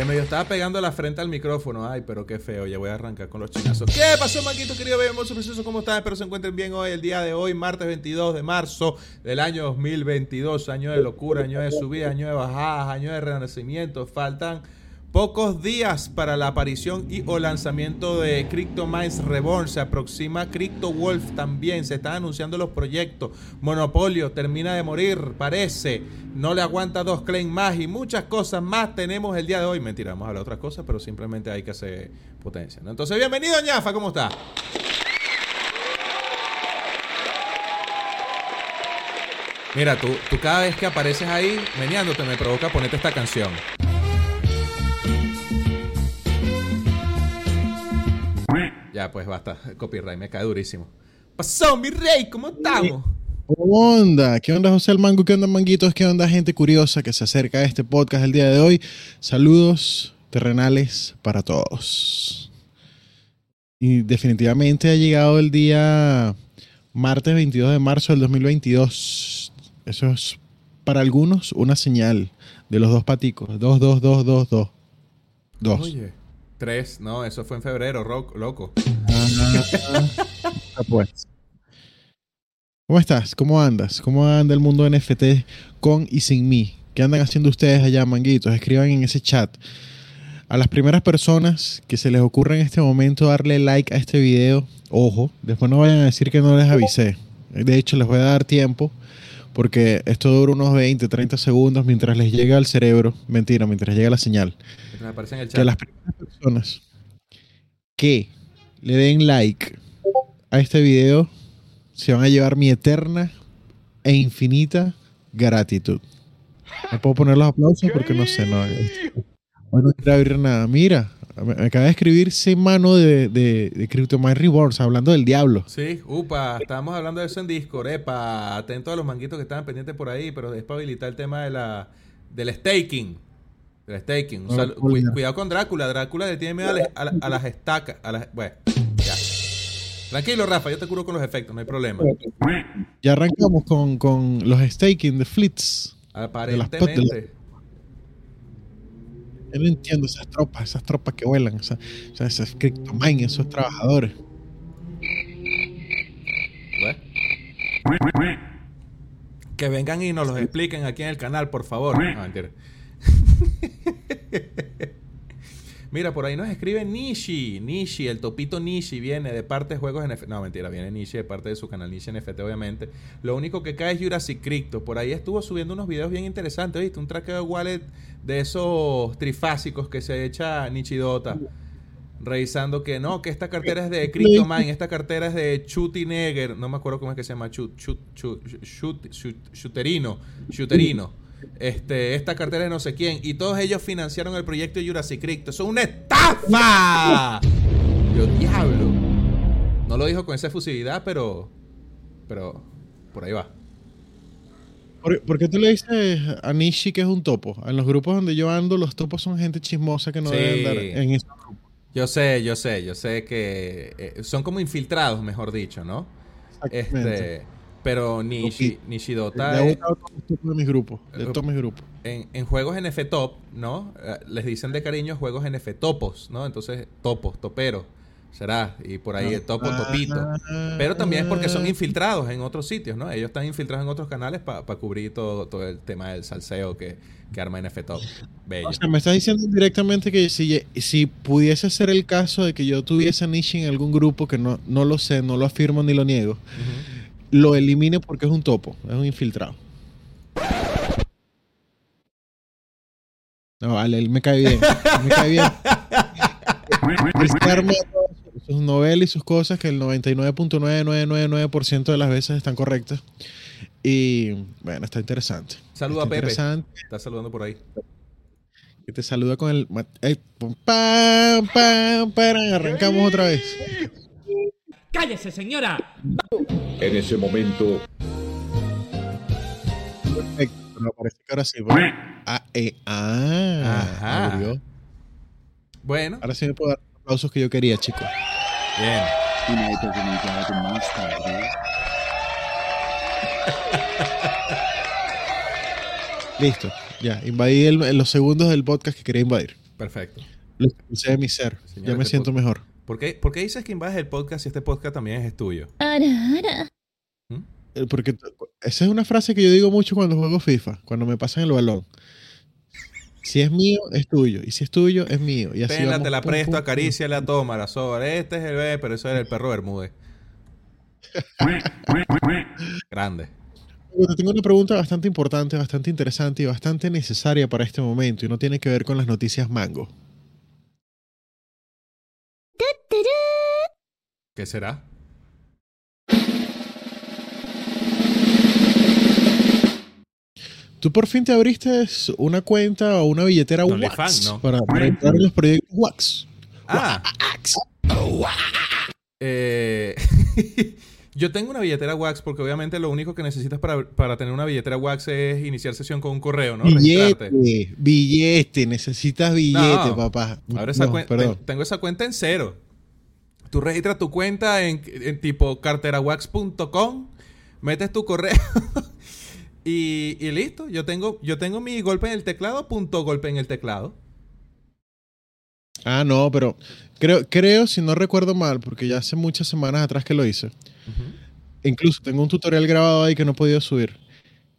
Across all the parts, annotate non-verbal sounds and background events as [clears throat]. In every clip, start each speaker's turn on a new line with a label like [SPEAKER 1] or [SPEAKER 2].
[SPEAKER 1] Le medio estaba pegando la frente al micrófono. Ay, pero qué feo. Ya voy a arrancar con los chinazos. ¿Qué pasó, Manquito, querido? Vemos precioso. ¿Cómo están? Espero se encuentren bien hoy, el día de hoy, martes 22 de marzo del año 2022. Año de locura, año de subida, año de bajadas, año de renacimiento. Faltan Pocos días para la aparición y o lanzamiento de CryptoMinds Reborn. Se aproxima CryptoWolf también. Se están anunciando los proyectos. Monopolio termina de morir, parece. No le aguanta dos claims más y muchas cosas más tenemos el día de hoy. Mentira, vamos a hablar otras cosas, pero simplemente hay que hacer potencia. Entonces, bienvenido, ñafa, ¿cómo está? Mira, tú, tú cada vez que apareces ahí meneándote me provoca ponerte esta canción. Ya, pues basta. Copyright me cae durísimo. Pasó, mi rey, ¿cómo estamos?
[SPEAKER 2] ¿Cómo onda? ¿Qué onda, José el Mango? ¿Qué onda, Manguitos? ¿Qué onda, gente curiosa que se acerca a este podcast el día de hoy? Saludos terrenales para todos. Y definitivamente ha llegado el día martes 22 de marzo del 2022. Eso es para algunos una señal de los dos paticos. Dos, dos, dos, dos, dos. Dos.
[SPEAKER 1] Oye. Tres, no, eso fue en febrero, loco.
[SPEAKER 2] Ah, pues. ¿Cómo estás? ¿Cómo andas? ¿Cómo anda el mundo NFT con y sin mí? ¿Qué andan haciendo ustedes allá, manguitos? Escriban en ese chat. A las primeras personas que se les ocurra en este momento darle like a este video, ojo, después no vayan a decir que no les avisé. De hecho, les voy a dar tiempo porque esto dura unos 20, 30 segundos mientras les llega al cerebro. Mentira, mientras llega la señal. Que las primeras personas que le den like a este video se van a llevar mi eterna e infinita gratitud. No puedo poner los aplausos porque no sé, no. Bueno, no quiero abrir nada. Mira, me acaba de escribir mano de, de, de CryptoMine Rewards, hablando del diablo.
[SPEAKER 1] Sí, upa, estábamos hablando de eso en Discord, epa, atento a los manguitos que estaban pendientes por ahí, pero es para habilitar el tema de la, del staking. Del staking. cuidado con Drácula, Drácula le tiene miedo a, las estacas, a las, bueno, ya. Tranquilo, Rafa, yo te curo con los efectos, no hay problema.
[SPEAKER 2] Ya arrancamos con, con los staking de fleets.
[SPEAKER 1] Aparentemente.
[SPEAKER 2] Yo no entiendo esas tropas, esas tropas que vuelan, esas, esas CryptoMine, esos trabajadores.
[SPEAKER 1] Que vengan y nos los expliquen aquí en el canal, por favor. No, mentira. [laughs] Mira, por ahí nos escribe Nishi. Nishi, el topito Nishi viene de parte de juegos NFT. No, mentira, viene Nishi de parte de su canal Nishi NFT, obviamente. Lo único que cae es Jurassic Crypto. Por ahí estuvo subiendo unos videos bien interesantes, ¿viste? Un trackeo de wallet de esos trifásicos que se echa Nichidota. Revisando que no, que esta cartera es de CryptoMine, esta cartera es de Chutinegger, no me acuerdo cómo es que se llama, Chut, Chut, Chut, Chuterino, Chuterino este, esta cartera de no sé quién, y todos ellos financiaron el proyecto Jurassic Crypto. ¡Eso es una estafa! Yo, diablo. No lo dijo con esa efusividad, pero. Pero. Por ahí va.
[SPEAKER 2] ¿Por, qué tú le dices a Nishi que es un topo? En los grupos donde yo ando, los topos son gente chismosa que no deben dar en esos grupos.
[SPEAKER 1] Yo sé, yo sé, yo sé que eh, son como infiltrados, mejor dicho, ¿no? Este, pero Nishi, Nishidota.
[SPEAKER 2] De, de mis grupos. De todos mis grupos.
[SPEAKER 1] En, en, juegos NF Top, ¿no? Eh, les dicen de cariño juegos NF Topos, ¿no? Entonces, topos, toperos. Será, y por ahí el topo, topito. Pero también es porque son infiltrados en otros sitios, ¿no? Ellos están infiltrados en otros canales para cubrir todo, todo el tema del salseo que, que arma NF Top.
[SPEAKER 2] Bello. O sea, me estás diciendo directamente que si, si pudiese ser el caso de que yo tuviese Nishi en algún grupo, que no, no lo sé, no lo afirmo ni lo niego lo elimine porque es un topo, es un infiltrado. No, vale, él me cae bien. me cae bien. [laughs] sus novelas y sus cosas que el 99.9999% de las veces están correctas. Y bueno, está interesante.
[SPEAKER 1] Saluda a Pepe. Está saludando por ahí.
[SPEAKER 2] Que te saluda con el. Pam, pam, arrancamos otra vez.
[SPEAKER 3] ¡Cállese, señora!
[SPEAKER 4] En ese momento.
[SPEAKER 2] Perfecto, no parece que ahora sí. Ah, eh, ah, Ajá.
[SPEAKER 1] Bueno.
[SPEAKER 2] Ahora sí me puedo dar los aplausos que yo quería, chicos.
[SPEAKER 1] Bien. Una
[SPEAKER 2] más tarde. [laughs] Listo. Ya, invadí el- en los segundos del podcast que quería invadir.
[SPEAKER 1] Perfecto.
[SPEAKER 2] Lo expulsé de mi ser. Ya me
[SPEAKER 1] de
[SPEAKER 2] siento mejor.
[SPEAKER 1] ¿Por qué, por qué dices que invades el podcast si este podcast también es tuyo?
[SPEAKER 2] Eh, Porque esa es una frase que yo digo mucho cuando juego FIFA, cuando me pasan el balón. Si es mío, es tuyo. Y si es tuyo, es mío. Y así
[SPEAKER 1] Tenla,
[SPEAKER 2] vamos,
[SPEAKER 1] te la
[SPEAKER 2] pum,
[SPEAKER 1] presto,
[SPEAKER 2] pum, pum.
[SPEAKER 1] acaríciala, toma la sobra. Este es el bebé, pero eso era el perro Bermúdez. Grande.
[SPEAKER 2] Bueno, tengo una pregunta bastante importante, bastante interesante y bastante necesaria para este momento. Y no tiene que ver con las noticias mango.
[SPEAKER 1] ¿Qué será?
[SPEAKER 2] Tú por fin te abriste una cuenta o una billetera
[SPEAKER 1] No,
[SPEAKER 2] Wax
[SPEAKER 1] OnlyFans, ¿no?
[SPEAKER 2] para, para entrar en los proyectos Wax.
[SPEAKER 1] Ah. Eh, [laughs] yo tengo una billetera Wax porque obviamente lo único que necesitas para, para tener una billetera Wax es iniciar sesión con un correo, ¿no?
[SPEAKER 2] billete,
[SPEAKER 1] Registrarte.
[SPEAKER 2] billete, necesitas billete,
[SPEAKER 1] No.
[SPEAKER 2] papá.
[SPEAKER 1] Ahora esa
[SPEAKER 2] perdón.
[SPEAKER 1] ten- tengo esa cuenta en cero. Tú registras tu cuenta en, en tipo carterawax.com, metes tu correo [laughs] y, y listo. Yo tengo, yo tengo mi golpe en el teclado, punto golpe en el teclado.
[SPEAKER 2] Ah, no, pero creo, creo, si no recuerdo mal, porque ya hace muchas semanas atrás que lo hice. Incluso tengo un tutorial grabado ahí que no he podido subir.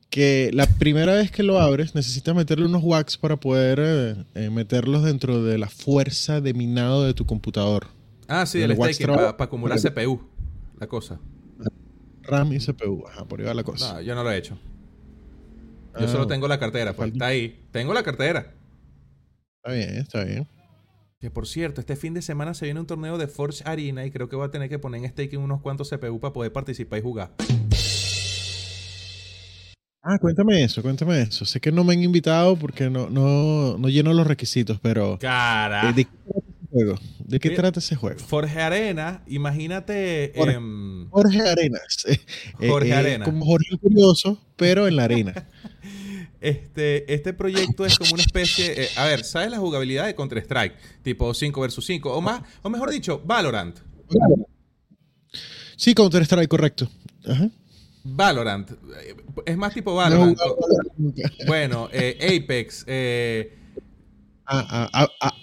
[SPEAKER 2] Que la primera vez que lo abres necesitas meterle unos wax para poder eh, eh, meterlos dentro de la fuerza de minado de tu computador.
[SPEAKER 1] Ah, sí,
[SPEAKER 2] El
[SPEAKER 1] el staking para acumular CPU. La cosa.
[SPEAKER 2] RAM y CPU. Ajá, por ahí va la cosa.
[SPEAKER 1] No, yo no lo he hecho. Yo
[SPEAKER 2] Ah,
[SPEAKER 1] solo tengo la cartera, pues
[SPEAKER 2] falta-
[SPEAKER 1] está ahí. Tengo la cartera.
[SPEAKER 2] Está bien, está bien.
[SPEAKER 1] Que por cierto, este fin de semana se viene un torneo de Forge Arena y creo que voy a tener que poner en staking unos cuantos CPU para poder participar y jugar.
[SPEAKER 2] Ah, cuéntame eso, cuéntame eso. Sé que no me han invitado porque no, no, no lleno los requisitos, pero...
[SPEAKER 1] Cara.
[SPEAKER 2] eh, ¿De qué trata ese juego? ¿De qué
[SPEAKER 1] Mira.
[SPEAKER 2] trata ese juego?
[SPEAKER 1] Forge Arena, imagínate.
[SPEAKER 2] Jorge.
[SPEAKER 1] em,
[SPEAKER 2] Jorge Arenas. [laughs] Eh, eh,
[SPEAKER 1] Jorge
[SPEAKER 2] eh,
[SPEAKER 1] Arena.
[SPEAKER 2] Como Jorge Curioso, pero en la arena. [laughs]
[SPEAKER 1] este, este proyecto es como una especie. eh, a ver, ¿sabes la jugabilidad de Counter-Strike? Tipo 5 versus 5. O más, o mejor dicho, Valorant.
[SPEAKER 2] Sí, Counter-Strike, correcto. Ajá.
[SPEAKER 1] Valorant. Eh, Es más tipo Valorant. Bueno, eh, Apex. eh,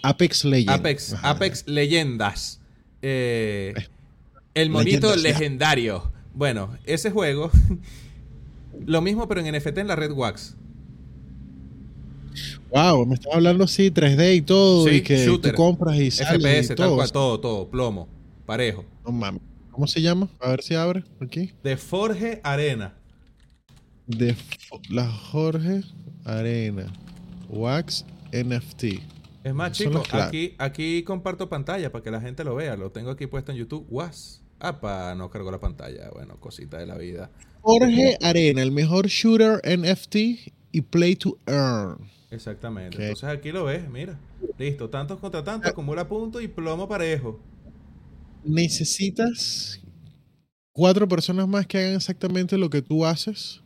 [SPEAKER 2] Apex Legends.
[SPEAKER 1] Apex, Leyendas. Eh, el monito
[SPEAKER 2] Leyendas, ya.
[SPEAKER 1] legendario. Bueno, ese juego. [laughs] lo mismo, pero en NFT en la Red Wax.
[SPEAKER 2] Wow, me estaba hablando así, 3D y todo,
[SPEAKER 1] Sí,
[SPEAKER 2] y que
[SPEAKER 1] shooter.
[SPEAKER 2] tú compras y sales
[SPEAKER 1] FPS,
[SPEAKER 2] y
[SPEAKER 1] tal
[SPEAKER 2] todo.
[SPEAKER 1] cual, todo, todo, plomo, parejo.
[SPEAKER 2] No mames. ¿Cómo se llama? A ver si abre aquí.
[SPEAKER 1] De Forge Arena.
[SPEAKER 2] De la Jorge Arena. Wax NFT.
[SPEAKER 1] Es más, chicos, aquí, aquí comparto pantalla para que la gente lo vea. Lo tengo aquí puesto en YouTube. Was. Apa, no cargó la pantalla. Bueno, cosita de la vida.
[SPEAKER 2] Jorge Arena, el mejor shooter NFT y play to earn.
[SPEAKER 1] Exactamente. Entonces aquí lo ves, mira. Listo, tantos contra tantos, acumula puntos y plomo parejo.
[SPEAKER 2] Necesitas cuatro personas más que hagan exactamente lo que tú haces.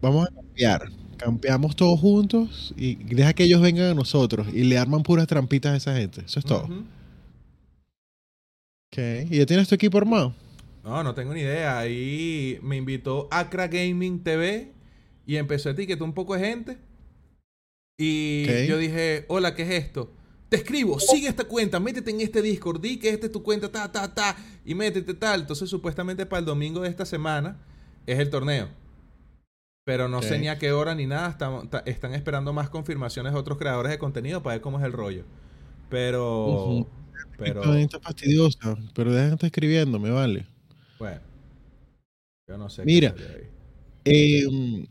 [SPEAKER 2] Vamos a campear. Campeamos todos juntos y deja que ellos vengan a nosotros y le arman puras trampitas a esa gente. Eso es todo.
[SPEAKER 1] Ujú.
[SPEAKER 2] Ok. ¿Y ya tienes tu equipo armado?
[SPEAKER 1] No, no tengo ni idea. Ahí me invitó Acra Gaming TV y empezó a etiquetar un poco de gente. Y yo dije, hola, ¿qué es esto? Te escribo, sigue esta cuenta, métete en este Discord, di que esta es tu cuenta, ta, ta, ta, y métete tal. Entonces, supuestamente para el domingo de esta semana es el torneo. Pero no sé ni a qué hora ni nada. Están esperando más confirmaciones de otros creadores de contenido para ver cómo es el rollo. Pero,
[SPEAKER 2] Ujú.
[SPEAKER 1] pero,
[SPEAKER 2] Esta gente es fastidiosa, pero deja de estar escribiendo, me vale.
[SPEAKER 1] bueno. Yo no sé. qué
[SPEAKER 2] Mira.
[SPEAKER 1] ahí.
[SPEAKER 2] Eh,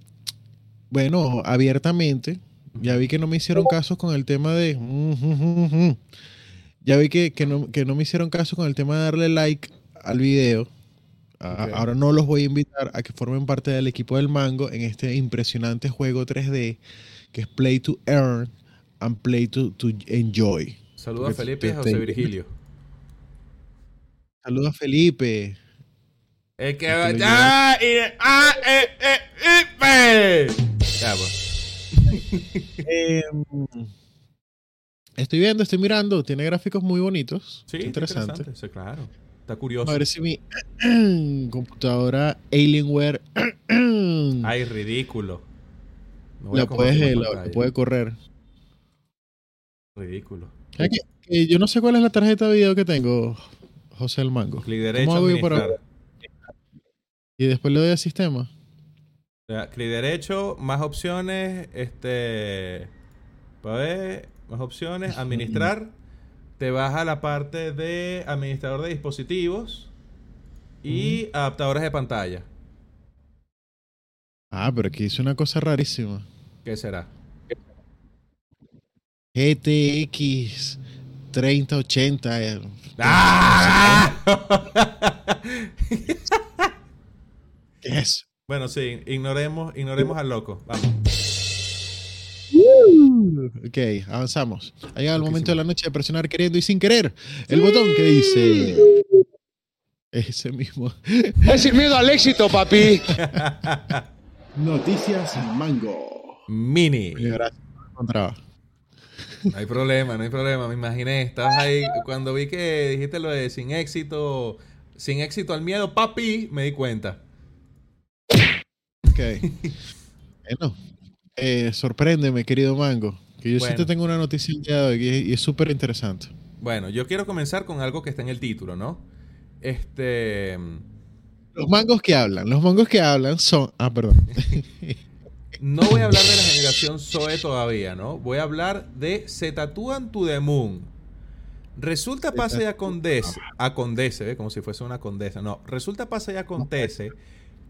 [SPEAKER 2] bueno, abiertamente, ya vi que no me hicieron caso con el tema de... Ya vi que, que no, que no me hicieron caso con el tema de darle like al video. Ahora no los voy a invitar a que formen parte del equipo del Mango en este impresionante juego 3D que es Play to Earn and Play to, to Enjoy.
[SPEAKER 1] Saludos a Felipe y José
[SPEAKER 2] te-
[SPEAKER 1] Virgilio.
[SPEAKER 2] Saludos a Felipe.
[SPEAKER 1] El que va.
[SPEAKER 2] lo
[SPEAKER 1] ¡Ah! ¡Ah! ¡Eh! ¡Eh! ¡Eh! [laughs] Eh,
[SPEAKER 2] estoy viendo, estoy mirando, tiene gráficos muy bonitos.
[SPEAKER 1] Sí,
[SPEAKER 2] interesante.
[SPEAKER 1] Sí, claro. Está curioso.
[SPEAKER 2] A ver si mi [clears throat] computadora Alienware. [clears throat]
[SPEAKER 1] Ay, ridículo.
[SPEAKER 2] La puedes, la- puede correr.
[SPEAKER 1] Ridículo.
[SPEAKER 2] Yo no sé cuál es la tarjeta de video que tengo, José el Mango.
[SPEAKER 1] Clic derecho,
[SPEAKER 2] hago yo para-
[SPEAKER 1] administrar.
[SPEAKER 2] Y después le doy a sistema.
[SPEAKER 1] Clic derecho, más opciones, este... Para ver, más opciones, [laughs] administrar. Te vas a la parte de administrador de dispositivos y adaptadores de pantalla.
[SPEAKER 2] Ah, pero aquí hice una cosa rarísima.
[SPEAKER 1] ¿Qué será?
[SPEAKER 2] GTX 3080. eh,
[SPEAKER 1] ¡Ah!
[SPEAKER 2] ¿Qué es eso?
[SPEAKER 1] Bueno, sí, ignoremos, ignoremos al loco. Vamos.
[SPEAKER 2] Ok, avanzamos. Ha llegado el momento de la noche de presionar queriendo y sin querer el botón que dice. Ese mismo. [laughs]
[SPEAKER 5] Es sin miedo al éxito, papi. [laughs]
[SPEAKER 2] Noticias Mango.
[SPEAKER 1] Mini.
[SPEAKER 2] Gracias. No
[SPEAKER 1] hay problema, no hay problema. Me imaginé. Estabas ahí cuando vi que dijiste lo de sin éxito, sin éxito al miedo, papi, me di cuenta.
[SPEAKER 2] Ok. bueno, eh, sorpréndeme, querido Mango. Que yo
[SPEAKER 1] Bueno.
[SPEAKER 2] sí te tengo una noticia el día de hoy y, es súper interesante.
[SPEAKER 1] Bueno, yo quiero comenzar con algo que está en el título, ¿no? Este.
[SPEAKER 2] Los mangos que hablan, los mangos que hablan son. Ah, perdón. [laughs]
[SPEAKER 1] No voy a hablar de la generación Zoe todavía, ¿no? Voy a hablar de Se tatúan to the moon. Resulta, pasa y acontece, acontece, ¿ve? como si fuese una condesa. No, resulta, pasa y acontece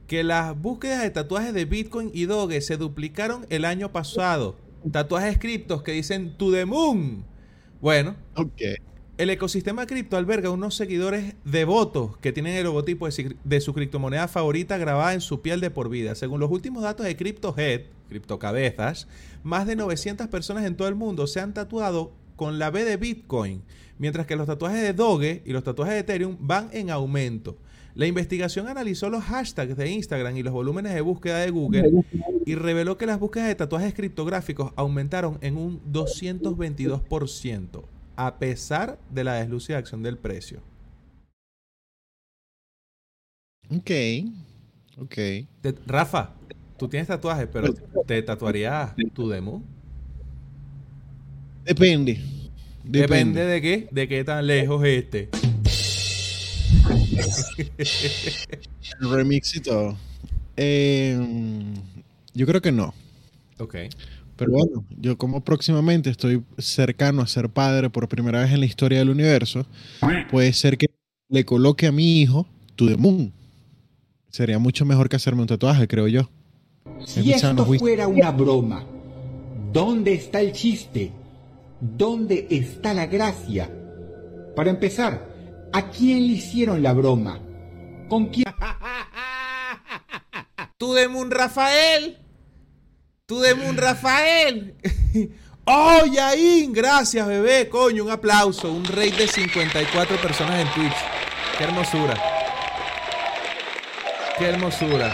[SPEAKER 1] que las búsquedas de tatuajes de Bitcoin y Doge se duplicaron el año pasado. Tatuajes criptos que dicen to the moon. Bueno,
[SPEAKER 2] Ok.
[SPEAKER 1] el ecosistema cripto alberga unos seguidores devotos que tienen el logotipo de su criptomoneda favorita grabada en su piel de por vida. Según los últimos datos de CryptoHead, Criptocabezas, más de 900 personas en todo el mundo se han tatuado con la B de Bitcoin, mientras que los tatuajes de Doge y los tatuajes de Ethereum van en aumento. La investigación analizó los hashtags de Instagram y los volúmenes de búsqueda de Google y reveló que las búsquedas de tatuajes criptográficos aumentaron en un 222%, a pesar de la deslucida acción del precio.
[SPEAKER 2] Ok. Ok.
[SPEAKER 1] Te- Rafa, tú tienes tatuajes, pero ¿te tatuarías tu demo?
[SPEAKER 2] Depende.
[SPEAKER 1] Depende de qué, de qué tan lejos esté.
[SPEAKER 2] El remix y todo. Eh, yo creo que no.
[SPEAKER 1] Ok.
[SPEAKER 2] Pero bueno, yo como próximamente estoy cercano a ser padre por primera vez en la historia del universo, puede ser que le coloque a mi hijo To The Moon. Sería mucho mejor que hacerme un tatuaje, creo yo.
[SPEAKER 6] Si
[SPEAKER 2] Escuchando
[SPEAKER 6] esto fuera una broma, ¿dónde está el chiste? ¿Dónde está la gracia? Para empezar, ¿a quién le hicieron la broma? ¿Con quién? [laughs]
[SPEAKER 1] ¡Tu Demun Rafael! ¡Tu Demun Rafael! [laughs] ¡Oh, Yain! Gracias, bebé. Coño, un aplauso. Un rate de 54 personas en Twitch. ¡Qué hermosura! ¡Qué hermosura!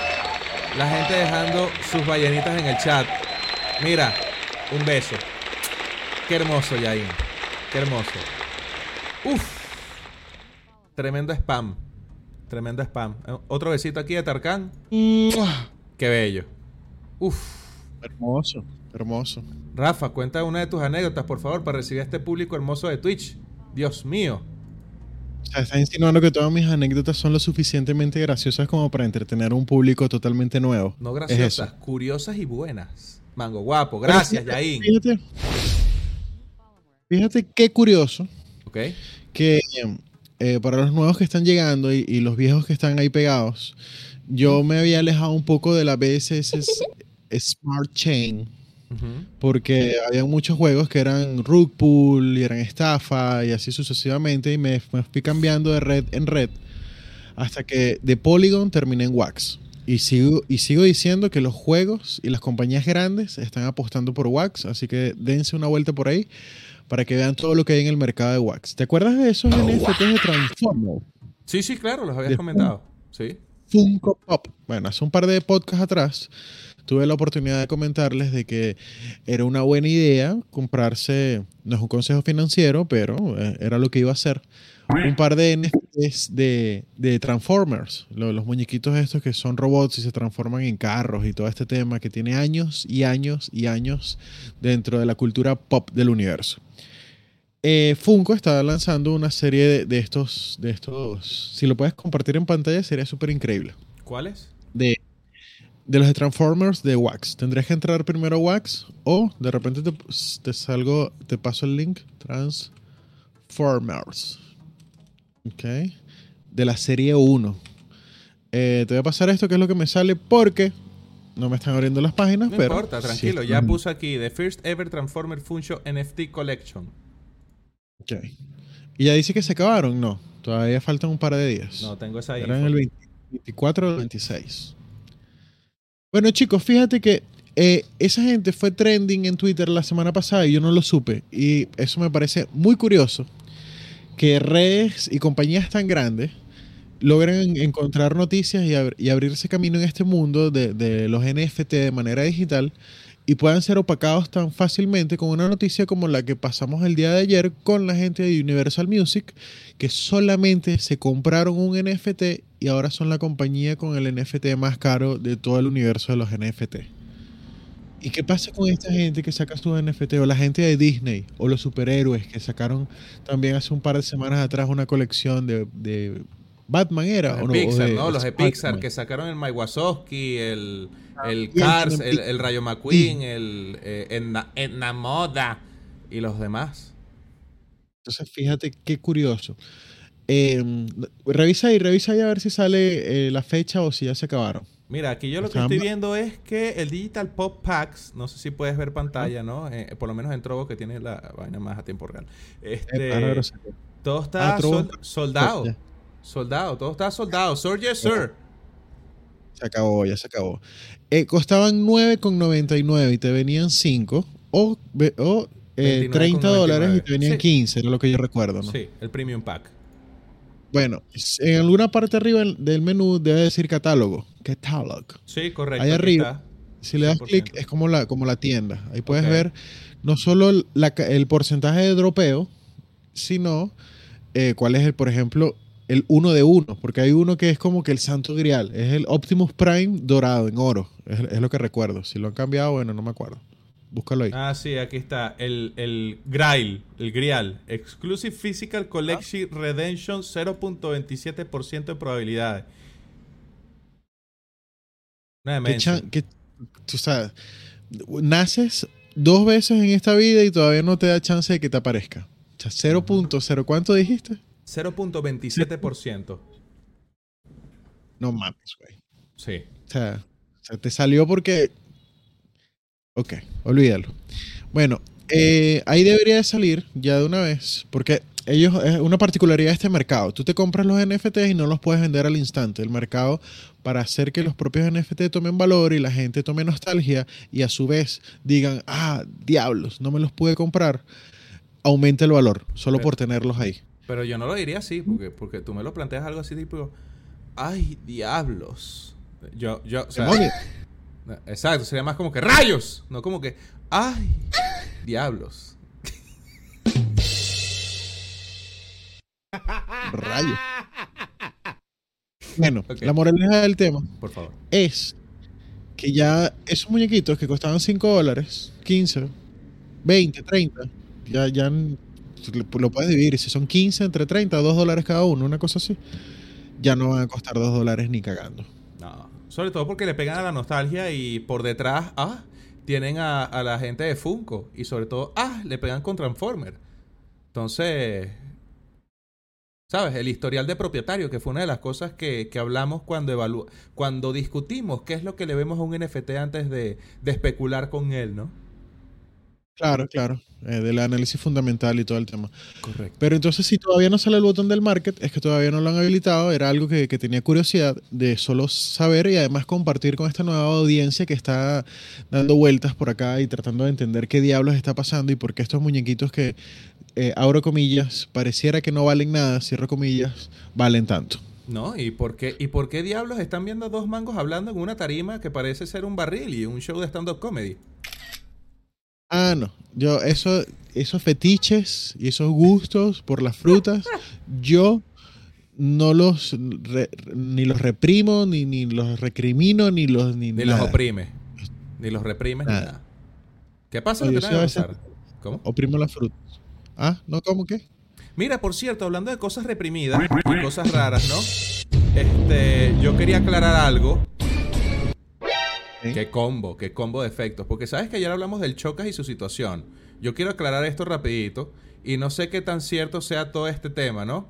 [SPEAKER 1] La gente dejando sus ballenitas en el chat. Mira, un beso. ¡Qué hermoso, Yain! ¡Qué hermoso! ¡Uf! Tremendo spam. Tremendo spam. Eh, Otro besito aquí de Tarkan. Qué bello. Uf.
[SPEAKER 2] Hermoso, hermoso.
[SPEAKER 1] Rafa, cuenta una de tus anécdotas, por favor, para recibir a este público hermoso de Twitch. Dios mío.
[SPEAKER 2] O sea, estás insinuando que todas mis anécdotas son lo suficientemente graciosas como para entretener a un público totalmente nuevo.
[SPEAKER 1] No
[SPEAKER 2] Es
[SPEAKER 1] graciosas,
[SPEAKER 2] eso.
[SPEAKER 1] curiosas y buenas. Mango guapo. Gracias, Yain.
[SPEAKER 2] Fíjate, fíjate qué curioso
[SPEAKER 1] Ok.
[SPEAKER 2] que eh, para los nuevos que están llegando y, y los viejos que están ahí pegados, yo me había alejado un poco de la BSS Smart Chain porque había muchos juegos que eran rug pull y eran estafa y así sucesivamente y me, me fui cambiando de red en red hasta que de Polygon terminé en Wax. Y sigo, y sigo diciendo que los juegos y las compañías grandes están apostando por Wax, así que dense una vuelta por ahí para que vean todo lo que hay en el mercado de Wax. ¿Te acuerdas de esos NFTs de Transformers?
[SPEAKER 1] Sí, sí, claro, los habías
[SPEAKER 2] De-
[SPEAKER 1] comentado. Sí.
[SPEAKER 2] Funko Pop. Bueno, hace un par de podcasts atrás tuve la oportunidad de comentarles de que era una buena idea comprarse, no es un consejo financiero, pero eh, era lo que iba a hacer, un par de NFTs de, de Transformers, lo- los muñequitos estos que son robots y se transforman en carros y todo este tema que tiene años y años y años dentro de la cultura pop del universo. Eh, Funko está lanzando una serie de, de estos, de estos, si lo puedes compartir en pantalla sería súper increíble
[SPEAKER 1] ¿Cuáles?
[SPEAKER 2] de, de los de Transformers de Wax. Tendrías que entrar primero a Wax o de repente te, te salgo, te paso el link. Transformers. Ok. De la serie 1. Eh, te voy a pasar esto que es lo que me sale porque no me están abriendo las páginas,
[SPEAKER 1] No
[SPEAKER 2] pero.
[SPEAKER 1] importa, tranquilo. ya puse aquí The First Ever Transformer Funko NFT Collection.
[SPEAKER 2] Ok. Y ya dice que se acabaron. No, todavía faltan un par de días.
[SPEAKER 1] No, tengo esa
[SPEAKER 2] Eran
[SPEAKER 1] info.
[SPEAKER 2] el 20 24 o el 26. Bueno, chicos, fíjate que eh, esa gente fue trending en Twitter la semana pasada y yo no lo supe. Y eso me parece muy curioso. Que redes y compañías tan grandes logren encontrar noticias y, abr- y abrirse camino en este mundo de, de los NFT de manera digital y puedan ser opacados tan fácilmente con una noticia como la que pasamos el día de ayer con la gente de Universal Music, que solamente se compraron un NFT y ahora son la compañía con el NFT más caro de todo el universo de los NFT. ¿Y qué pasa con esta gente que saca sus NFT? O la gente de Disney, o los superhéroes que sacaron también hace un par de semanas atrás una colección de, de Batman, ¿era?
[SPEAKER 1] Los
[SPEAKER 2] ¿o no? O
[SPEAKER 1] Pixar,
[SPEAKER 2] de
[SPEAKER 1] ¿no? Los de. Pixar que sacaron el Mike Wazowski, el, el
[SPEAKER 2] y
[SPEAKER 1] Cars, el, Rayo McQueen, el eh, Enna- Ennamoda y los demás.
[SPEAKER 2] Entonces, fíjate qué curioso. Eh, revisa ahí, revisa ahí a ver si sale eh, la fecha o si ya se acabaron.
[SPEAKER 1] Mira, aquí yo lo que estoy viendo es que el Digital Pop Packs, no sé si puedes ver pantalla, ¿no? Eh, por lo menos en Trovo que tiene la vaina más a tiempo real. Este, todo está
[SPEAKER 2] Ah,
[SPEAKER 1] sol- soldado. Soldado, todo está soldado. Sir, yes, sir.
[SPEAKER 2] Se acabó, ya se acabó. Eh, costaban 9,99 y te venían 5 o, o eh,
[SPEAKER 1] 29,99.
[SPEAKER 2] 30 dólares y te venían
[SPEAKER 1] Sí.
[SPEAKER 2] 15, era lo que yo recuerdo, ¿no?
[SPEAKER 1] Sí, el Premium Pack.
[SPEAKER 2] Bueno, en alguna parte arriba del menú debe decir catálogo. Catalog.
[SPEAKER 1] Sí, correcto.
[SPEAKER 2] Ahí arriba. Si le das
[SPEAKER 1] 100%.
[SPEAKER 2] clic es como la, como la tienda. Ahí puedes ver no solo la el porcentaje de dropeo, sino eh, cuál es el, por ejemplo, el uno de uno. Porque hay uno que es como que el santo grial. Es el Optimus Prime dorado en oro. Es, es lo que recuerdo. Si lo han cambiado, bueno, no me acuerdo. Búscalo ahí.
[SPEAKER 1] Ah, sí, aquí está. El, el Grail, el Grial. Exclusive Physical Collection Redemption 0.27% de probabilidades. Una
[SPEAKER 2] ¿Qué
[SPEAKER 1] demencia.
[SPEAKER 2] qué- tú sabes, naces dos veces en esta vida y todavía no te da chance de que te aparezca. O sea, 0.0, ¿cuánto dijiste?
[SPEAKER 1] 0.27%.
[SPEAKER 2] No mames, güey.
[SPEAKER 1] Sí.
[SPEAKER 2] O sea, te salió porque... Ok, olvídalo. Bueno, eh, ahí debería de salir ya de una vez, porque ellos, es una particularidad de este mercado. Tú te compras los NFTs y no los puedes vender al instante. El mercado, para hacer que los propios NFT tomen valor y la gente tome nostalgia y a su vez digan, ah, diablos, no me los pude comprar, aumenta el valor solo
[SPEAKER 1] Pero-
[SPEAKER 2] por tenerlos ahí.
[SPEAKER 1] Pero yo no lo diría así, porque, porque tú me lo planteas algo así tipo, ay, diablos. Yo, yo, o sea, exacto, sería más como que rayos, no como que, ay, diablos.
[SPEAKER 2] Rayos. Bueno, la moraleja del tema
[SPEAKER 1] Por favor.
[SPEAKER 2] es que ya esos muñequitos que costaban 5 dólares, 15, 20, 30, ya, ya lo puedes dividir. Si son 15 entre 30, 2 dólares cada uno, una cosa así, ya no van a costar 2 dólares ni cagando.
[SPEAKER 1] No, sobre todo porque le pegan a la nostalgia y por detrás, ah, tienen a, a la gente de Funko y sobre todo, ah, le pegan con Transformer. Entonces, ¿sabes? El historial de propietario, que fue una de las cosas que, que hablamos cuando cuando discutimos qué es lo que le vemos a un NFT antes de, de especular con él, ¿no?
[SPEAKER 2] Claro, claro, eh, del análisis fundamental y todo el tema.
[SPEAKER 1] Correcto.
[SPEAKER 2] Pero entonces, si todavía no sale el botón del market, es que todavía no lo han habilitado. Era algo que, que tenía curiosidad de solo saber y además compartir con esta nueva audiencia que está dando vueltas por acá y tratando de entender qué diablos está pasando y por qué estos muñequitos que, eh, abro comillas, pareciera que no valen nada, cierro comillas, valen tanto.
[SPEAKER 1] ¿No? ¿Y por, qué, ¿Y por qué diablos están viendo dos mangos hablando en una tarima que parece ser un barril y un show de stand-up comedy?
[SPEAKER 2] Ah, no. Yo, eso, esos fetiches y esos gustos por las frutas, [laughs] yo no los re- ni los reprimo, ni, ni los recrimino, ni los ni,
[SPEAKER 1] Ni los oprime. Ni los reprimes, ni
[SPEAKER 2] Nada.
[SPEAKER 1] nada. ¿Qué pasa?
[SPEAKER 2] No?
[SPEAKER 1] ¿Cómo?
[SPEAKER 2] Oprimo las frutas. Ah, ¿no? ¿Cómo qué?
[SPEAKER 1] Mira, por cierto, hablando de cosas reprimidas y cosas raras, ¿no? Este, yo quería aclarar algo. Qué combo, qué combo de efectos. Porque sabes que ayer hablamos del Chocas y su situación. Yo quiero aclarar esto rapidito. Y no sé qué tan cierto sea todo este tema, ¿no?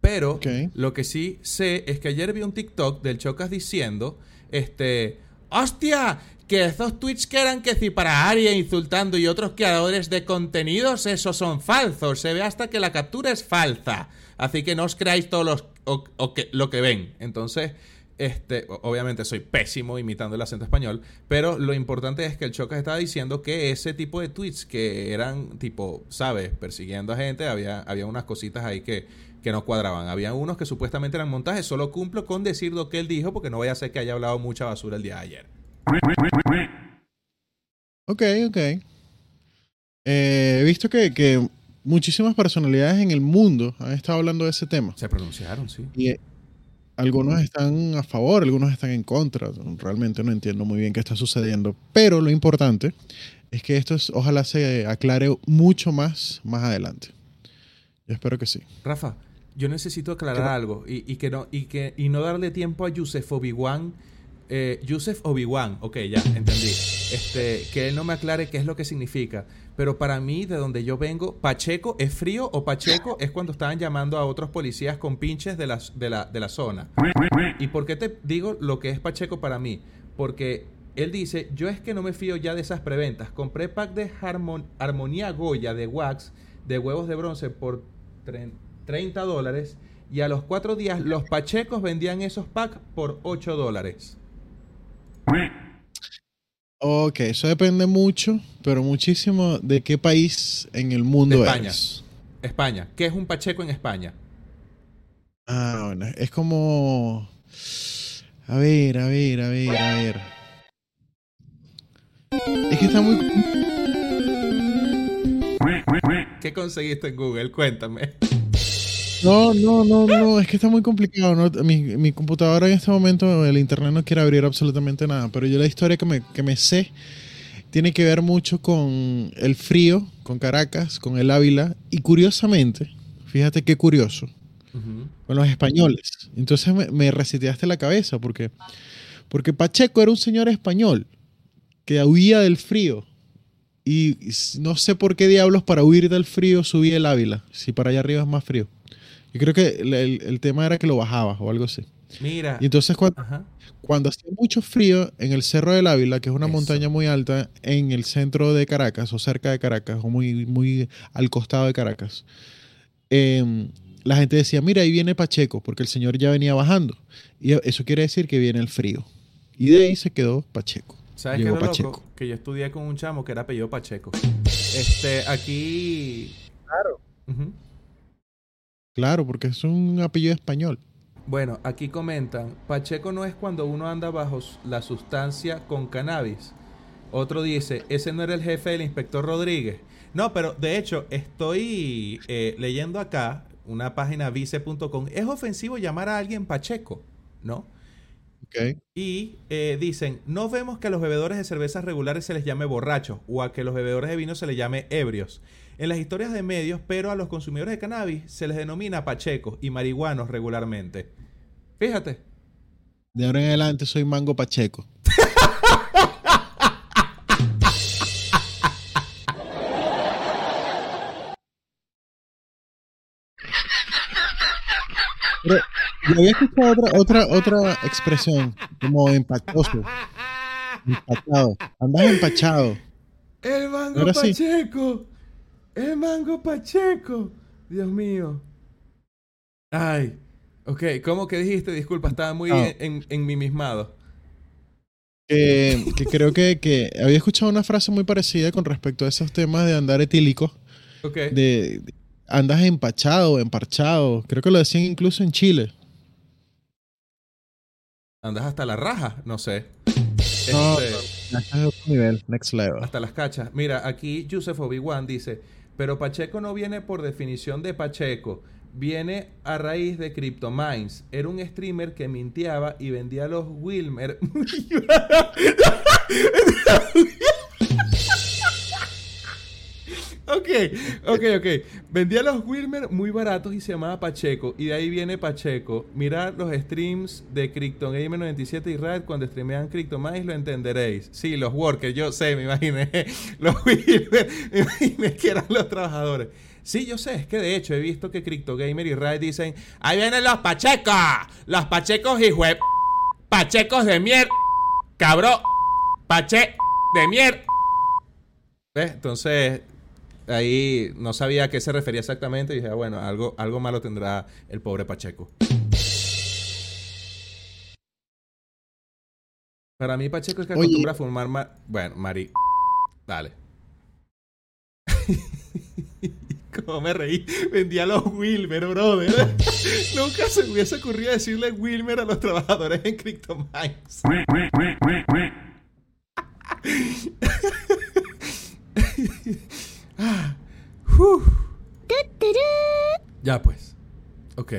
[SPEAKER 1] Pero lo que sí sé es que ayer vi un TikTok del Chocas diciendo, este, ¡hostia! Que esos tweets que eran que si para Aria insultando y otros creadores de contenidos, esos son falsos. Se ve hasta que la captura es falsa. Así que no os creáis todos los o- o que, lo que ven. Entonces, este, obviamente soy pésimo imitando el acento español, pero lo importante es que el Chocas estaba diciendo que ese tipo de tweets que eran tipo, ¿sabes? Persiguiendo a gente, había, había unas cositas ahí que, que no cuadraban. Había unos que supuestamente eran montajes, solo cumplo con decir lo que él dijo porque no voy a ser que haya hablado mucha basura el día de ayer.
[SPEAKER 2] Ok, ok. Eh, he visto que, que muchísimas personalidades en el mundo han estado hablando de ese tema.
[SPEAKER 1] Se pronunciaron, sí.
[SPEAKER 2] Y algunos están a favor, algunos están en contra. Realmente no entiendo muy bien qué está sucediendo. Pero lo importante es que esto es- ojalá se aclare mucho más más adelante. Yo espero que sí.
[SPEAKER 1] Rafa, yo necesito aclarar algo y, y que no, y, que, y no darle tiempo a Yusef Obi-Wan. Eh, Yusef Obi-Wan, ok, ya, entendí. Este, que él no me aclare qué es lo que significa. Pero para mí, de donde yo vengo, Pacheco es frío o Pacheco es cuando estaban llamando a otros policías con pinches de la, de la, de la zona. ¿Y por qué te digo lo que es Pacheco para mí? Porque él dice, yo es que no me fío ya de esas preventas. Compré pack de Harmon- Armonía Goya de Wax de huevos de bronce por tre- 30 dólares y a los cuatro días los Pachecos vendían esos packs por 8 dólares.
[SPEAKER 2] Ok, eso depende mucho, pero muchísimo de qué país en el mundo
[SPEAKER 1] De España.
[SPEAKER 2] eres.
[SPEAKER 1] España. ¿Qué es un Pacheco en España?
[SPEAKER 2] Ah, bueno, es como... A ver, a ver, a ver, a ver. Es que está muy...
[SPEAKER 1] ¿Qué conseguiste en Google? Cuéntame.
[SPEAKER 2] No, no, no, no, es que está muy complicado. ¿no? Mi, mi computadora en este momento, el internet no quiere abrir absolutamente nada, pero yo la historia que me, que me sé tiene que ver mucho con el frío, con Caracas, con el Ávila, y curiosamente, fíjate qué curioso, con los españoles. Entonces me, me reseteaste la cabeza, porque, porque Pacheco era un señor español que huía del frío. Y no sé por qué diablos para huir del frío subía el Ávila, si para allá arriba es más frío. Yo creo que el, el- el tema era que lo bajaba o algo así.
[SPEAKER 1] Mira.
[SPEAKER 2] Y entonces cuando,
[SPEAKER 1] Ajá.
[SPEAKER 2] cuando hacía mucho frío en el Cerro del Ávila, que es una
[SPEAKER 1] Eso.
[SPEAKER 2] montaña muy alta en el centro de Caracas o cerca de Caracas o muy, muy al costado de Caracas, em, la gente decía, mira, ahí viene Pacheco, porque el señor ya venía bajando. Y eso quiere decir que viene el frío. Y de ahí se quedó Pacheco.
[SPEAKER 1] ¿Sabes qué
[SPEAKER 2] Llegó Pacheco.
[SPEAKER 1] loco? Que yo estudié con un chamo que era apellido Pacheco. Este, aquí... Claro.
[SPEAKER 2] Claro, porque es un apellido español.
[SPEAKER 1] Bueno, aquí comentan, Pacheco no es cuando uno anda bajo la sustancia con cannabis. Otro dice, ese no era el jefe del inspector Rodríguez. No, pero de hecho estoy eh, leyendo acá una página vice.com. Es ofensivo llamar a alguien Pacheco, ¿no?
[SPEAKER 2] ¿ok?
[SPEAKER 1] Y eh, dicen, no vemos que a los bebedores de cervezas regulares se les llame borrachos o a que los bebedores de vino se les llame ebrios. En las historias de medios, pero a los consumidores de cannabis se les denomina pachecos y marihuanos regularmente. Fíjate.
[SPEAKER 2] De ahora en adelante soy Mango Pacheco. Pero yo había escuchado otra, otra, otra expresión, como empachoso. Empachado. Andas empachado.
[SPEAKER 1] El mango
[SPEAKER 2] Ahora sí.
[SPEAKER 1] El mango pacheco. Dios mío. Ay. Ok, ¿cómo que dijiste? Disculpa, estaba muy
[SPEAKER 2] Ah.
[SPEAKER 1] en, en, enmimismado.
[SPEAKER 2] Que, que creo que, que había escuchado una frase muy parecida con respecto a esos temas de andar etílico.
[SPEAKER 1] Ok.
[SPEAKER 2] de, de- andas empachado, emparchado. Creo que lo decían incluso en Chile.
[SPEAKER 1] Andas hasta la raja, no sé.
[SPEAKER 2] No,
[SPEAKER 1] Este,
[SPEAKER 2] no, este nivel, next level.
[SPEAKER 1] hasta las cachas. Mira, aquí Yusef Obi-Wan dice, pero Pacheco no viene por definición de Pacheco, viene a raíz de CryptoMines. Era un streamer que mintiaba y vendía los Wilmer. [laughs] [laughs] ok, ok, ok. Vendía los Wilmer muy baratos y se llamaba Pacheco. Y de ahí viene Pacheco. Mirad los streams de Crypto Gamer 97 y Rad cuando streamean CryptoMines lo entenderéis. Sí, los workers, yo sé, me imaginé. [laughs] Los Wilmer, me imaginé que eran los trabajadores. Sí, yo sé, es que de hecho he visto que Crypto Gamer y Rad dicen: ¡Ahí vienen los Pachecos! Los Pachecos y web. Pachecos de mierda. Cabrón. Pache de mierda. Entonces, ahí no sabía a qué se refería exactamente y dije, ah, bueno, algo, algo malo tendrá el pobre Pacheco. Para mí Pacheco es que
[SPEAKER 2] Oye.
[SPEAKER 1] acostumbra a fumar ma- Bueno, Mari. Dale. [laughs] Cómo me reí. Vendía los Wilmer, brother. [laughs] Nunca se me hubiese ocurrido decirle Wilmer a los trabajadores en CryptoMines. [laughs] Ya pues. Ok.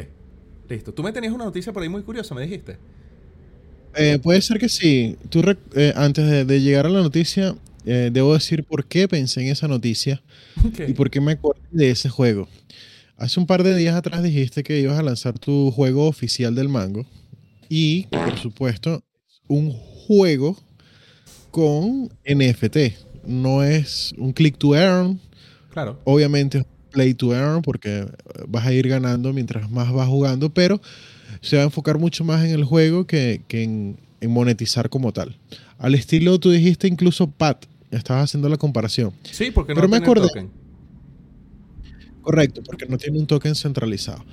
[SPEAKER 1] Listo. Tú me tenías una noticia por ahí muy curiosa, me dijiste.
[SPEAKER 2] Eh, puede ser que sí. Tú eh, antes de, de llegar a la noticia, eh, debo decir por qué pensé en esa noticia [laughs] y por qué me acordé de ese juego. Hace un par de días atrás dijiste que ibas a lanzar tu juego oficial del mango y, por supuesto, un juego con NFT. No es un click to earn,
[SPEAKER 1] Claro.
[SPEAKER 2] obviamente es play to earn porque eh, vas a ir ganando mientras más vas jugando, pero se va a enfocar mucho más en el juego que, que en, en monetizar como tal. Al estilo, tú dijiste incluso Pat, estabas haciendo la comparación.
[SPEAKER 1] Sí, porque no
[SPEAKER 2] Pero me
[SPEAKER 1] tiene el
[SPEAKER 2] acordé.
[SPEAKER 1] token.
[SPEAKER 2] Correcto, porque no tiene un token centralizado.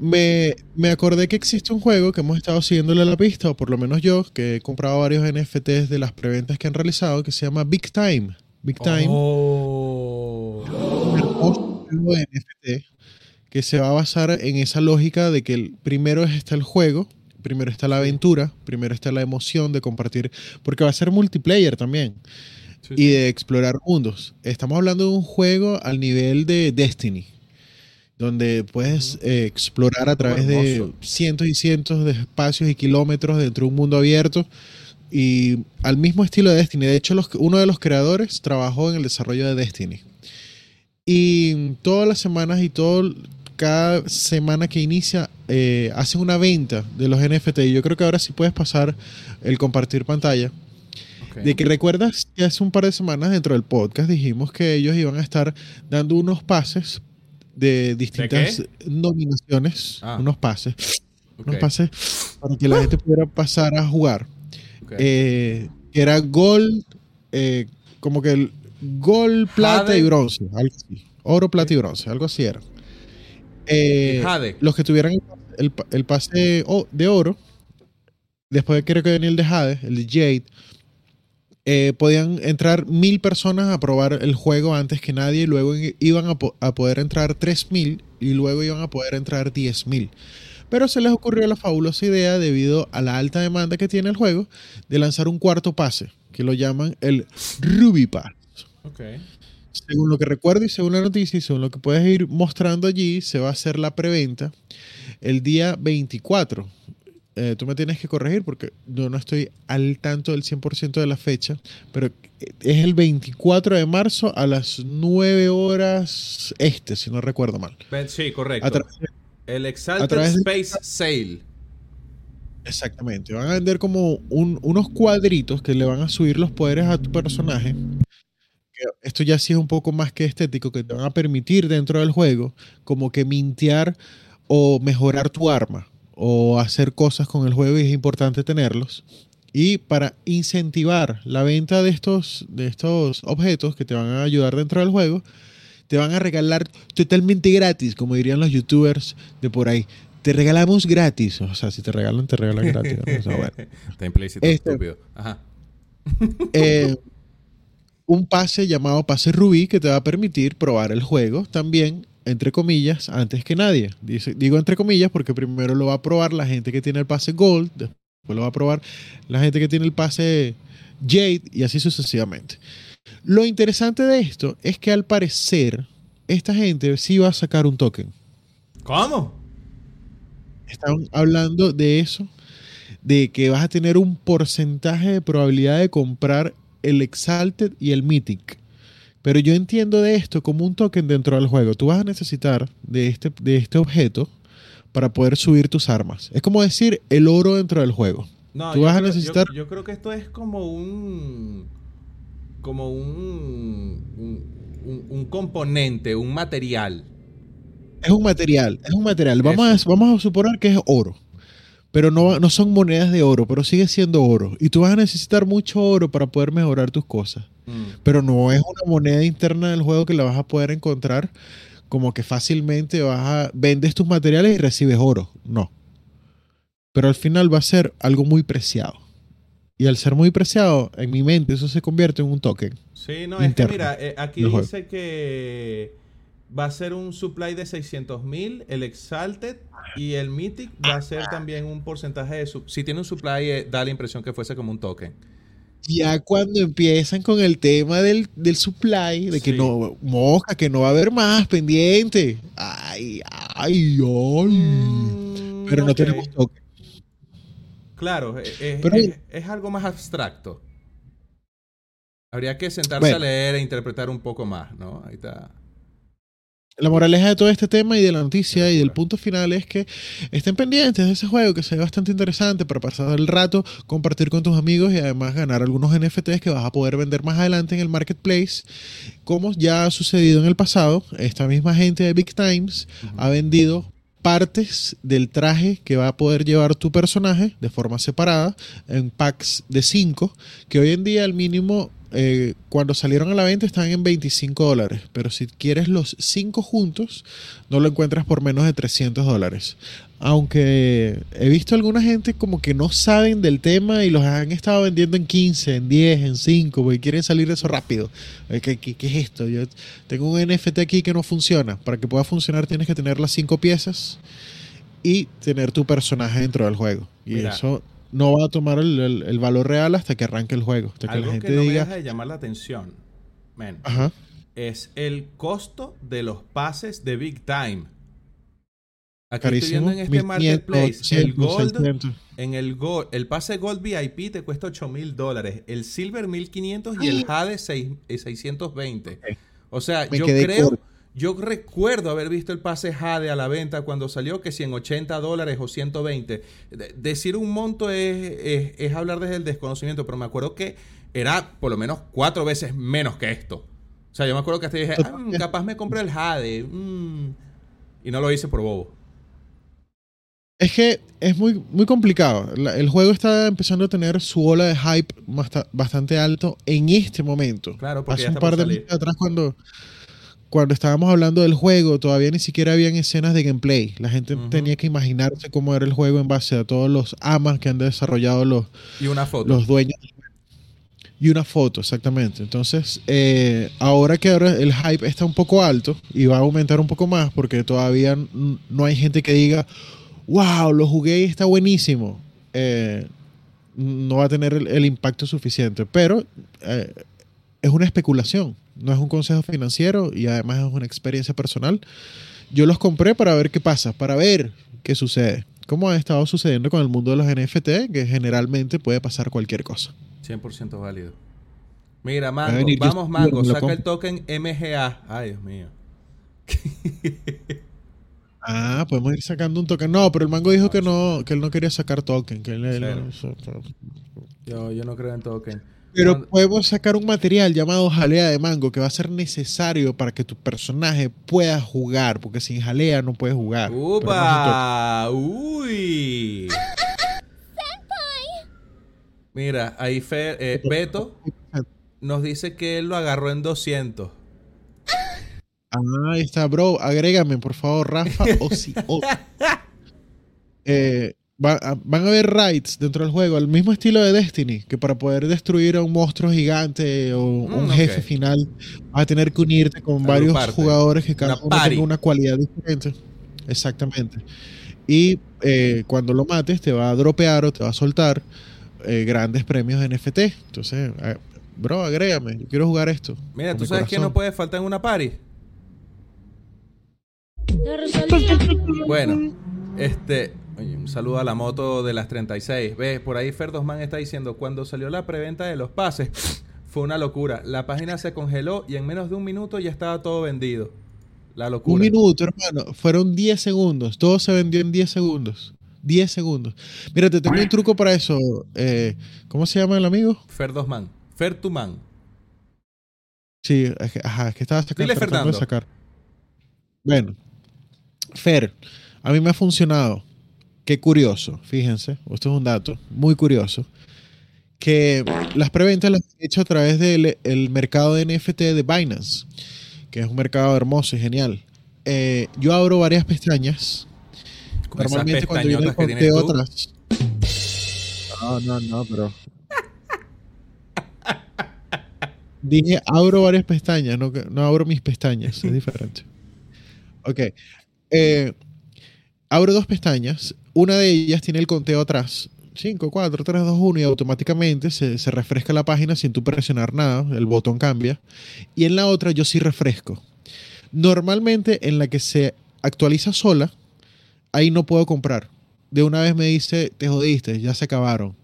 [SPEAKER 2] Me, me acordé que existe un juego que hemos estado siguiéndole la pista, o por lo menos yo, que he comprado varios NFTs de las preventas que han realizado, que se llama Big Time. Big Time.
[SPEAKER 1] Oh.
[SPEAKER 2] Un hermoso juego de NFT que se va a basar en esa lógica de que el, primero está el juego, primero está la aventura, primero está la emoción de compartir, porque va a ser multiplayer también
[SPEAKER 1] Sí,
[SPEAKER 2] y de explorar mundos. Estamos hablando de un juego al nivel de Destiny, donde puedes eh, explorar a través de cientos y cientos de espacios y kilómetros dentro de un mundo abierto. Y al mismo estilo de Destiny. De hecho, los- uno de los creadores trabajó en el desarrollo de Destiny. Y todas las semanas y todo, cada semana que inicia, eh, hacen una venta de los NFT. Y yo creo que ahora sí puedes pasar el compartir pantalla.
[SPEAKER 1] ok.
[SPEAKER 2] De que recuerdas que hace un par de semanas dentro del podcast dijimos que ellos iban a estar dando unos pases de distintas nominaciones.
[SPEAKER 1] Ah.
[SPEAKER 2] Unos pases.
[SPEAKER 1] Ok,
[SPEAKER 2] Unos pases para que la gente pudiera pasar a jugar.
[SPEAKER 1] ok.
[SPEAKER 2] Eh, que era gol, eh, como que gol, plata
[SPEAKER 1] Jade.
[SPEAKER 2] y bronce. Algo así. Oro, plata y bronce. Algo así era. Eh,
[SPEAKER 1] Jade.
[SPEAKER 2] los que tuvieran el, pase de oro, después creo que venía el de Jade, el de Jade, eh, podían entrar mil personas a probar el juego antes que nadie, y luego iban a, po- a poder entrar tres mil y luego iban a poder entrar diez mil. Pero se les ocurrió la fabulosa idea, debido a la alta demanda que tiene el juego, de lanzar un cuarto pase, que lo llaman el Ruby Pass. Según lo que recuerdo y según la noticia y según lo que puedes ir mostrando allí, se va a hacer la preventa el día 24. Eh, tú me tienes que corregir porque yo no estoy al tanto del 100% de la fecha, pero es el 24 de marzo a las 9 horas este, si no recuerdo mal.
[SPEAKER 1] Sí, correcto.
[SPEAKER 2] A través de-
[SPEAKER 1] el
[SPEAKER 2] a
[SPEAKER 1] Exalted
[SPEAKER 2] través de-
[SPEAKER 1] Space Sale.
[SPEAKER 2] Exactamente. Van a vender como un- unos cuadritos que le van a subir los poderes a tu personaje. Esto ya sí es un poco más que estético, que te van a permitir dentro del juego como que mintear o mejorar tu arma o hacer cosas con el juego y es importante tenerlos. Y para incentivar la venta de estos, de estos objetos que te van a ayudar dentro del juego, te van a regalar totalmente gratis, como dirían los youtubers de por ahí. Te regalamos gratis. O sea, si te regalan, te regalan gratis. ¿no? O sea, bueno. [laughs]
[SPEAKER 1] Está implícito,
[SPEAKER 2] Este-
[SPEAKER 1] estúpido. Ajá.
[SPEAKER 2] Eh, [laughs] un pase llamado pase Rubí que te va a permitir probar el juego también, entre comillas, antes que nadie. Dice- digo entre comillas porque primero lo va a probar la gente que tiene el pase Gold, después lo va a probar la gente que tiene el pase Jade y así sucesivamente. Lo interesante de esto es que al parecer esta gente sí va a sacar un token.
[SPEAKER 1] ¿Cómo?
[SPEAKER 2] Están hablando de eso, de que vas a tener un porcentaje de probabilidad de comprar el Exalted y el Mythic. Pero yo entiendo de esto como un token dentro del juego. Tú vas a necesitar de este, de este objeto para poder subir tus armas. Es como decir el oro dentro del juego.
[SPEAKER 1] No,
[SPEAKER 2] Tú
[SPEAKER 1] yo
[SPEAKER 2] vas a
[SPEAKER 1] creo-
[SPEAKER 2] necesitar-
[SPEAKER 1] Yo, yo creo que esto es como un. Como un. Un, un- un componente, un material.
[SPEAKER 2] Es un material, es un material. Vamos,
[SPEAKER 1] Eso.
[SPEAKER 2] a, vamos a suponer que es oro. Pero no, no son monedas de oro, pero sigue siendo oro. Y tú vas a necesitar mucho oro para poder mejorar tus cosas.
[SPEAKER 1] Mm.
[SPEAKER 2] Pero no es una moneda interna del juego que la vas a poder encontrar como que fácilmente vas a vendes tus materiales y recibes oro. No. Pero al final va a ser algo muy preciado. Y al ser muy preciado, en mi mente eso se convierte en un token.
[SPEAKER 1] Sí, no, es que
[SPEAKER 2] Interno
[SPEAKER 1] mira, eh, aquí
[SPEAKER 2] juego.
[SPEAKER 1] dice que va a ser un supply de 600 mil, el Exalted y el Mythic va a ser también un porcentaje de... si tiene un supply, eh, da la impresión que fuese como un token.
[SPEAKER 2] Ya cuando empiezan con el tema del, del supply, de que
[SPEAKER 1] Sí.
[SPEAKER 2] no, mosca, que no va a haber más pendiente. Ay, ay, ay.
[SPEAKER 1] Mm,
[SPEAKER 2] Pero no tenemos token.
[SPEAKER 1] Claro, es, es-
[SPEAKER 2] Pero-
[SPEAKER 1] es- es algo más abstracto. Habría que sentarse
[SPEAKER 2] Bueno.
[SPEAKER 1] a leer e interpretar un poco más, ¿no? Ahí está.
[SPEAKER 2] La moraleja de todo este tema y de la noticia y del punto final es que estén pendientes de ese juego que se ve bastante interesante para pasar el rato, compartir con tus amigos y además ganar algunos NFTs que vas a poder vender más adelante en el marketplace. Como ya ha sucedido en el pasado, esta misma gente de Big Times ha vendido partes del traje que va a poder llevar tu personaje de forma separada en packs de 5, que hoy en día el mínimo eh, cuando salieron a la venta están en 25 dólares, pero si quieres los 5 juntos no lo encuentras por menos de 300 dólares. Aunque he visto alguna gente como que no saben del tema y los han estado vendiendo en 15, en 10, en 5, porque quieren salir de eso rápido. Eh, ¿Qué, qué- qué es esto? Yo tengo un NFT aquí que no funciona. Para que pueda funcionar tienes que tener las 5 piezas y tener tu personaje dentro del juego. Y
[SPEAKER 1] Mira.
[SPEAKER 2] eso no va a tomar el, el- el valor real hasta que arranque el juego. Hasta que la
[SPEAKER 1] que
[SPEAKER 2] gente
[SPEAKER 1] no me
[SPEAKER 2] diga,
[SPEAKER 1] deja de llamar la atención, men,
[SPEAKER 2] ajá,
[SPEAKER 1] es el costo de los pases de Big Time. Aquí
[SPEAKER 2] carísimo.
[SPEAKER 1] estoy viendo en este
[SPEAKER 2] 1500,
[SPEAKER 1] marketplace, el
[SPEAKER 2] 800,
[SPEAKER 1] Gold,
[SPEAKER 2] 600.
[SPEAKER 1] en el Gold, el pase Gold VIP te cuesta 8 mil dólares, el Silver 1500 y el Jade seis- eh, 620. O sea,
[SPEAKER 2] Me
[SPEAKER 1] yo creo,
[SPEAKER 2] corto.
[SPEAKER 1] Yo recuerdo haber visto el pase Jade a la venta cuando salió, que si en 80 dólares o 120. De- decir un monto es, es- es hablar desde el desconocimiento, pero me acuerdo que era por lo menos cuatro veces menos que esto. O sea, yo me acuerdo que hasta dije, "Ah, mm, capaz me compré el Jade. mm", y no lo hice por bobo.
[SPEAKER 2] Es que es muy, muy complicado. La- el juego está empezando a tener su ola de hype basta- bastante alto en este momento.
[SPEAKER 1] Claro, porque
[SPEAKER 2] Hace
[SPEAKER 1] ya
[SPEAKER 2] un par de meses atrás cuando, cuando estábamos hablando del juego, todavía ni siquiera habían escenas de gameplay. La gente tenía que imaginarse cómo era el juego en base a todos los amas que han desarrollado los,
[SPEAKER 1] Y una foto.
[SPEAKER 2] los dueños. Y una foto, exactamente. Entonces, eh, ahora que ahora el hype está un poco alto y va a aumentar un poco más porque todavía no hay gente que diga, wow, lo jugué y está buenísimo. Eh, no va a tener el, el impacto suficiente. Pero eh, es una especulación, no es un consejo financiero y además es una experiencia personal. Yo los compré para ver qué pasa, para ver qué sucede. Como ha estado sucediendo con el mundo de los NFT, que generalmente puede pasar cualquier cosa.
[SPEAKER 1] 100% válido. Mira, Mango,
[SPEAKER 2] venir
[SPEAKER 1] vamos, Mango, saca el token MGA. Ay, Dios mío. [laughs]
[SPEAKER 2] Ah, podemos ir sacando un token. No, pero el mango dijo que no, que él no quería sacar token. Que él- él-
[SPEAKER 1] Yo, yo no creo en token.
[SPEAKER 2] Pero podemos sacar un material llamado jalea de mango que va a ser necesario para que tu personaje pueda jugar, porque sin jalea no puedes jugar.
[SPEAKER 1] ¡Upa! ¡Uy! Mira, ahí Fer, eh, Beto nos dice que él lo agarró en 200.
[SPEAKER 2] Ah, ahí está, bro. Agrégame, por favor, Rafa o si [laughs] Eh, va- van a haber raids dentro del juego, al mismo estilo de Destiny, que para poder destruir a un monstruo gigante o un
[SPEAKER 1] Mm,
[SPEAKER 2] jefe
[SPEAKER 1] ok.
[SPEAKER 2] final, vas a tener que unirte con varios jugadores que cada
[SPEAKER 1] Una
[SPEAKER 2] uno
[SPEAKER 1] party.
[SPEAKER 2] tenga una cualidad diferente. Exactamente. Y eh, cuando lo mates, te va a dropear o te va a soltar eh, grandes premios de NFT. Entonces, eh, bro, agrégame. Yo quiero jugar esto.
[SPEAKER 1] Mira, ¿tú
[SPEAKER 2] mi
[SPEAKER 1] sabes quién no puede faltar en una party? Bueno, este, oye, un saludo a la moto de las 36. Ve, por ahí Ferdosman está diciendo, cuando salió la preventa de los pases, [sniffs] fue una locura. La página se congeló y en menos de un minuto ya estaba todo vendido. La locura.
[SPEAKER 2] Un minuto, hermano. Fueron 10 segundos. Todo se vendió en 10 segundos. 10 segundos. Mira, te tengo un truco para eso. Eh, ¿Cómo se llama el amigo?
[SPEAKER 1] Ferdosman. Fertuman.
[SPEAKER 2] Sí, es que, ajá, es que estaba sacando,
[SPEAKER 1] Dile,
[SPEAKER 2] tratando de
[SPEAKER 1] Fernando.
[SPEAKER 2] sacar. Bueno, Fer, a mí me ha funcionado. Qué curioso, fíjense, esto es un dato muy curioso, que las preventas las he hecho a través del el mercado de NFT de Binance, que es un mercado hermoso y genial. Eh, yo abro varias pestañas.
[SPEAKER 1] Con esas
[SPEAKER 2] Normalmente cuando viene el conteo atrás. No, no, no, pero. Dije, abro varias pestañas, no, que- no abro mis pestañas, es diferente. Ok. Eh, abro dos pestañas, una de ellas tiene el conteo atrás. 5, 4, 3, 2, 1 y automáticamente se, refresca la página sin tú presionar nada, el botón cambia. Y en la otra yo sí refresco. Normalmente en la que se actualiza sola, ahí no puedo comprar. De una vez me dice, te jodiste, ya se acabaron.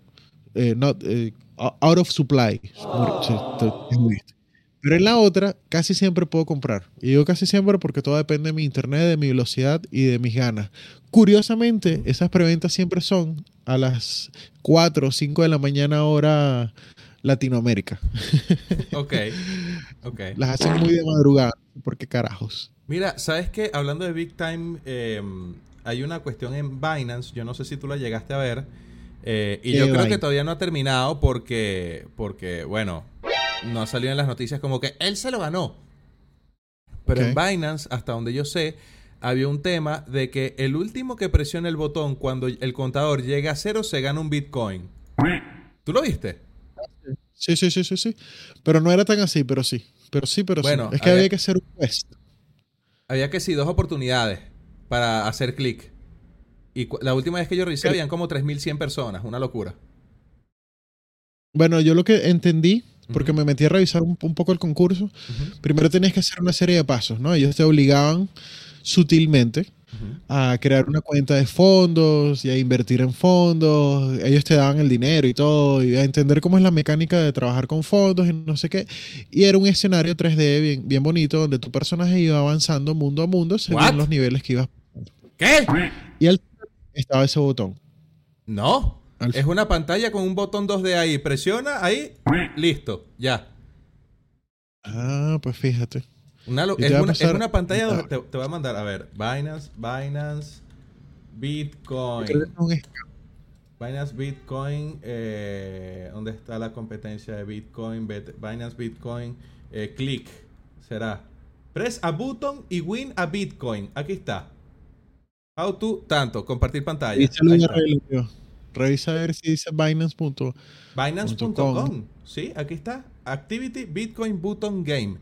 [SPEAKER 2] Eh, eh, out of supply. Te jodiste. Pero en la otra, casi siempre puedo comprar. Y digo casi siempre porque todo depende de mi internet, de mi velocidad y de mis ganas. Curiosamente, esas preventas siempre son a las 4 o 5 de la mañana hora Latinoamérica. [laughs]
[SPEAKER 1] Ok. Ok.
[SPEAKER 2] Las hacen muy de madrugada. ¿Por qué carajos?
[SPEAKER 1] Mira, ¿sabes qué? Hablando de Big Time, eh, hay una cuestión en Binance, yo no sé si tú la llegaste a ver, eh, y
[SPEAKER 2] ¿Qué
[SPEAKER 1] yo creo que todavía no ha terminado porque, porque, bueno, no ha salido en las noticias como que él se lo ganó. Pero en. Binance, hasta donde yo sé, había un tema de que el último que presione el botón cuando el contador llega a cero se gana un Bitcoin. ¿Tú lo viste?
[SPEAKER 2] Sí, sí, sí, sí, sí. Pero no era tan así, pero sí. Pero sí, pero
[SPEAKER 1] Bueno,
[SPEAKER 2] sí. Es que
[SPEAKER 1] había-
[SPEAKER 2] había que hacer un quest.
[SPEAKER 1] Había que sí, dos oportunidades para hacer clic. Y la última vez que yo revisé habían como 3.100 personas, una locura.
[SPEAKER 2] Bueno, yo lo que entendí, porque
[SPEAKER 1] Ujú.
[SPEAKER 2] me metí a revisar un, un poco el concurso, primero tenías que hacer una serie de pasos, ¿no? Ellos te obligaban sutilmente a crear una cuenta de fondos y a invertir en fondos. Ellos te daban el dinero y todo, y a entender cómo es la mecánica de trabajar con fondos y no sé qué. Y era un escenario 3D bien, bien bonito donde tu personaje iba avanzando mundo a mundo según
[SPEAKER 1] What?
[SPEAKER 2] los niveles que ibas.
[SPEAKER 1] ¿Qué?
[SPEAKER 2] Y al estaba ese botón.
[SPEAKER 1] No.
[SPEAKER 2] Al-
[SPEAKER 1] Es una pantalla con un botón 2D ahí. Presiona ahí. Listo. Ya.
[SPEAKER 2] Ah, pues fíjate.
[SPEAKER 1] Una lo- es, una, es una pantalla donde te, te va a mandar, a ver, Binance, Binance, Bitcoin. Binance Bitcoin, eh, ¿dónde está la competencia de Bitcoin? Binance Bitcoin, eh, click, será. Press a button y win a Bitcoin. Aquí está. How to, tanto, compartir pantalla.
[SPEAKER 2] Revisa a ver si dice Binance.com.
[SPEAKER 1] Binance.com. Sí, aquí está. Activity Bitcoin Button Game.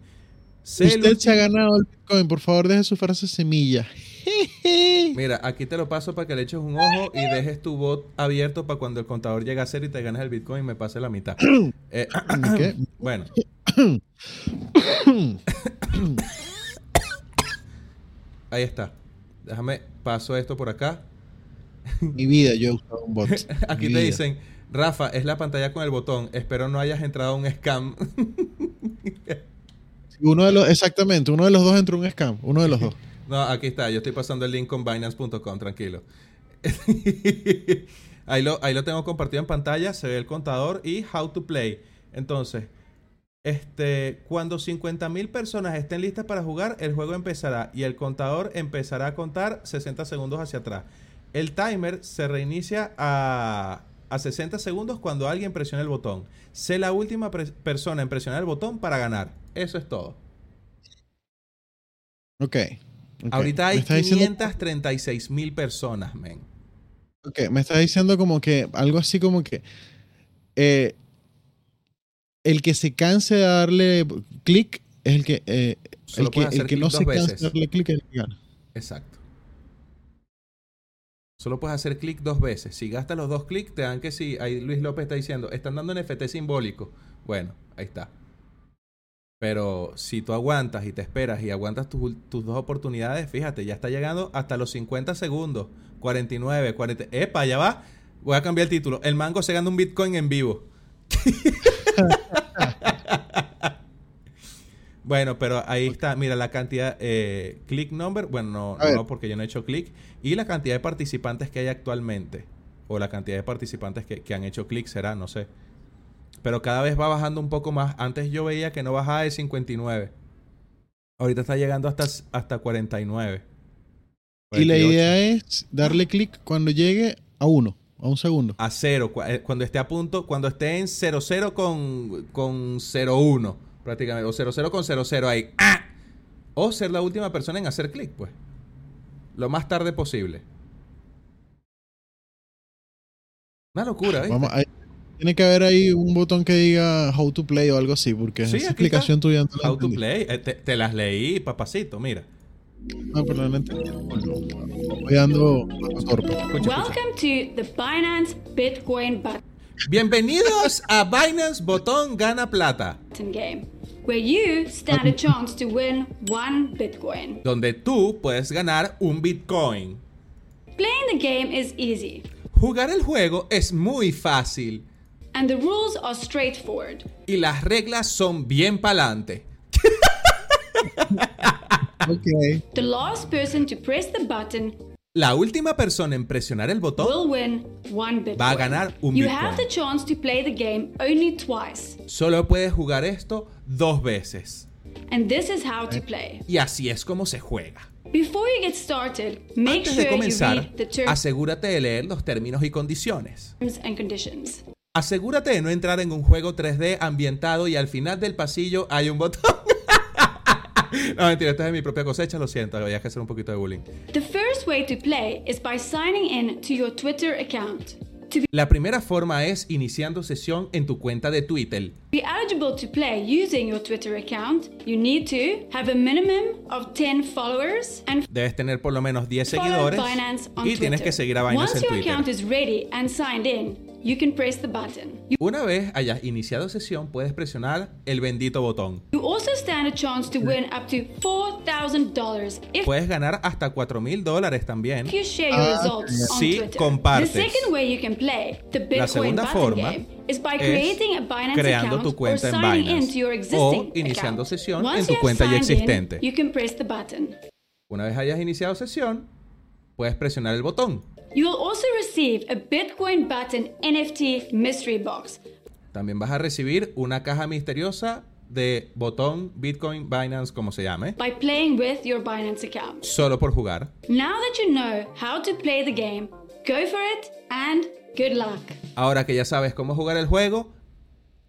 [SPEAKER 1] Sé el
[SPEAKER 2] Usted se ha ganado el Bitcoin. Por favor, deje su frase semilla. [laughs]
[SPEAKER 1] Mira, aquí te lo paso para que le eches un ojo y dejes tu bot abierto para cuando el contador llegue a cero y te ganes el Bitcoin y me pase la mitad. [coughs] Eh,
[SPEAKER 2] ¿Qué? [coughs]
[SPEAKER 1] bueno. [coughs] Ahí está. Déjame, paso esto por acá. [laughs]
[SPEAKER 2] Mi vida yo he usado un bot. [laughs]
[SPEAKER 1] Aquí
[SPEAKER 2] Mi
[SPEAKER 1] te
[SPEAKER 2] vida.
[SPEAKER 1] dicen, Rafa, es la pantalla con el botón. Espero no hayas entrado a un scam. [laughs]
[SPEAKER 2] Uno de los, exactamente, uno de los dos entró en un scam. Uno de los dos.
[SPEAKER 1] No, aquí está. Yo estoy pasando el link con Binance.com, tranquilo. ahí, lo, ahí lo tengo compartido en pantalla. Se ve el contador y how to play. Entonces, este, cuando 50.000 personas estén listas para jugar, el juego empezará y el contador empezará a contar 60 segundos hacia atrás. El timer se reinicia a, a 60 segundos cuando alguien presione el botón. Sé la última persona en presionar el botón para ganar. Eso es todo.
[SPEAKER 2] Ok. ok.
[SPEAKER 1] Ahorita hay
[SPEAKER 2] está diciendo-
[SPEAKER 1] 536 mil personas, men.
[SPEAKER 2] Ok, me está diciendo como que algo así como que eh, el que se canse de darle clic es el que eh, el que, el que no se canse de darle clic es el que gana.
[SPEAKER 1] Exacto. Solo puedes hacer clic dos veces. Si gastas los dos clics, te dan que si. Ahí Luis López está diciendo, están dando NFT simbólico. Bueno, ahí está. Pero si tú aguantas y te esperas y aguantas tus, tus dos oportunidades, fíjate, ya está llegando hasta los 50 segundos. 49, 40. ¡Epa! Ya va. Voy a cambiar el título. El mango se gana un Bitcoin en vivo. [laughs] bueno, pero ahí está. Mira la cantidad. Eh, click number. Bueno, no,
[SPEAKER 2] A ver.
[SPEAKER 1] no, porque yo no he hecho clic. Y la cantidad de participantes que hay actualmente. O la cantidad de participantes que, que han hecho clic será, no sé. Pero cada vez va bajando un poco más. Antes yo veía que no bajaba de 59. Ahorita está llegando hasta, hasta 49.
[SPEAKER 2] Y la
[SPEAKER 1] 48.
[SPEAKER 2] idea es darle clic cuando llegue a uno, a un segundo.
[SPEAKER 1] a cero, cu- eh, cuando esté a punto, cuando esté en 00 con, con 01, prácticamente, o 00 con 00 ahí. ¡Ah! O ser la última persona en hacer clic, pues. Lo más tarde posible. Una locura, ¿viste?
[SPEAKER 2] Vamos, ahí- tiene que haber ahí un botón que diga how to play o algo así, porque
[SPEAKER 1] Sí,
[SPEAKER 2] esa explicación
[SPEAKER 1] está.
[SPEAKER 2] tuya no la
[SPEAKER 1] How to
[SPEAKER 2] entendí.
[SPEAKER 1] play. Eh, te, te las leí, papacito, mira.
[SPEAKER 2] No, pero no entendí. Voy dando torpe.
[SPEAKER 1] Escucha, escucha.
[SPEAKER 7] Welcome to the Binance Bitcoin
[SPEAKER 1] Bienvenidos a Binance Botón Gana Plata,
[SPEAKER 7] game, where you stand a chance to win one Bitcoin.
[SPEAKER 1] donde tú puedes ganar un Bitcoin.
[SPEAKER 7] Playing the game is easy,
[SPEAKER 1] Jugar el juego es muy fácil.
[SPEAKER 7] and the rules are straightforward.
[SPEAKER 1] y las reglas son bien pa'lante. [laughs]
[SPEAKER 2] Ok.
[SPEAKER 7] The last person to press the button
[SPEAKER 1] La última persona en presionar el botón. Va a ganar un
[SPEAKER 7] you
[SPEAKER 1] Bitcoin.
[SPEAKER 7] have the chance to play the game only twice,
[SPEAKER 1] solo puede jugar esto dos veces.
[SPEAKER 7] and this is how to play.
[SPEAKER 1] Y así es como se juega.
[SPEAKER 7] Before you get started, make
[SPEAKER 1] Antes
[SPEAKER 7] sure
[SPEAKER 1] de
[SPEAKER 7] you
[SPEAKER 1] comenzar,
[SPEAKER 7] read the terms
[SPEAKER 1] asegúrate de leer los términos y condiciones.
[SPEAKER 7] and conditions.
[SPEAKER 1] Asegúrate de no entrar en un juego 3D ambientado y al final del pasillo hay un botón. [laughs] no, mentira, esta es de mi propia cosecha, lo siento, había que hacer un poquito de bullying.
[SPEAKER 7] First way to play is by signing in to your Twitter account. To
[SPEAKER 1] La primera forma es iniciando sesión en tu cuenta de Twitter.
[SPEAKER 7] be eligible to play using your Twitter account, you need to have a minimum of 10 followers and
[SPEAKER 1] Debes tener por lo menos 10
[SPEAKER 7] follow
[SPEAKER 1] seguidores y tienes
[SPEAKER 7] Twitter.
[SPEAKER 1] que seguir a Binance
[SPEAKER 7] Once
[SPEAKER 1] en
[SPEAKER 7] your
[SPEAKER 1] Twitter.
[SPEAKER 7] account is ready and signed in, you can press the button.
[SPEAKER 1] Una vez hayas iniciado sesión, puedes presionar el bendito botón.
[SPEAKER 7] you also stand a chance to win up to $4,000 if
[SPEAKER 1] Puedes ganar hasta 4 mil dólares también.
[SPEAKER 7] you share your results on
[SPEAKER 1] si
[SPEAKER 7] Twitter.
[SPEAKER 1] compartes.
[SPEAKER 7] The second way you can play the Bitcoin
[SPEAKER 1] segunda
[SPEAKER 7] button
[SPEAKER 1] forma
[SPEAKER 7] game is by creating a Binance
[SPEAKER 1] creando
[SPEAKER 7] account
[SPEAKER 1] tu cuenta
[SPEAKER 7] or
[SPEAKER 1] en
[SPEAKER 7] signing
[SPEAKER 1] Binance
[SPEAKER 7] in to your
[SPEAKER 1] o
[SPEAKER 7] existing
[SPEAKER 1] iniciando
[SPEAKER 7] account.
[SPEAKER 1] sesión
[SPEAKER 7] Once
[SPEAKER 1] en tu
[SPEAKER 7] you have
[SPEAKER 1] cuenta ya
[SPEAKER 7] signed in,
[SPEAKER 1] existente.
[SPEAKER 7] you can press the button.
[SPEAKER 1] Una vez hayas iniciado sesión, puedes presionar el botón.
[SPEAKER 7] You will also receive a Bitcoin button NFT mystery box.
[SPEAKER 1] También vas a recibir una caja misteriosa de botón Bitcoin Binance, como se llame,
[SPEAKER 7] by playing with your Binance account.
[SPEAKER 1] solo por jugar.
[SPEAKER 7] Now that you know how to play the game, go for it and good luck.
[SPEAKER 1] Ahora que ya sabes cómo jugar el juego,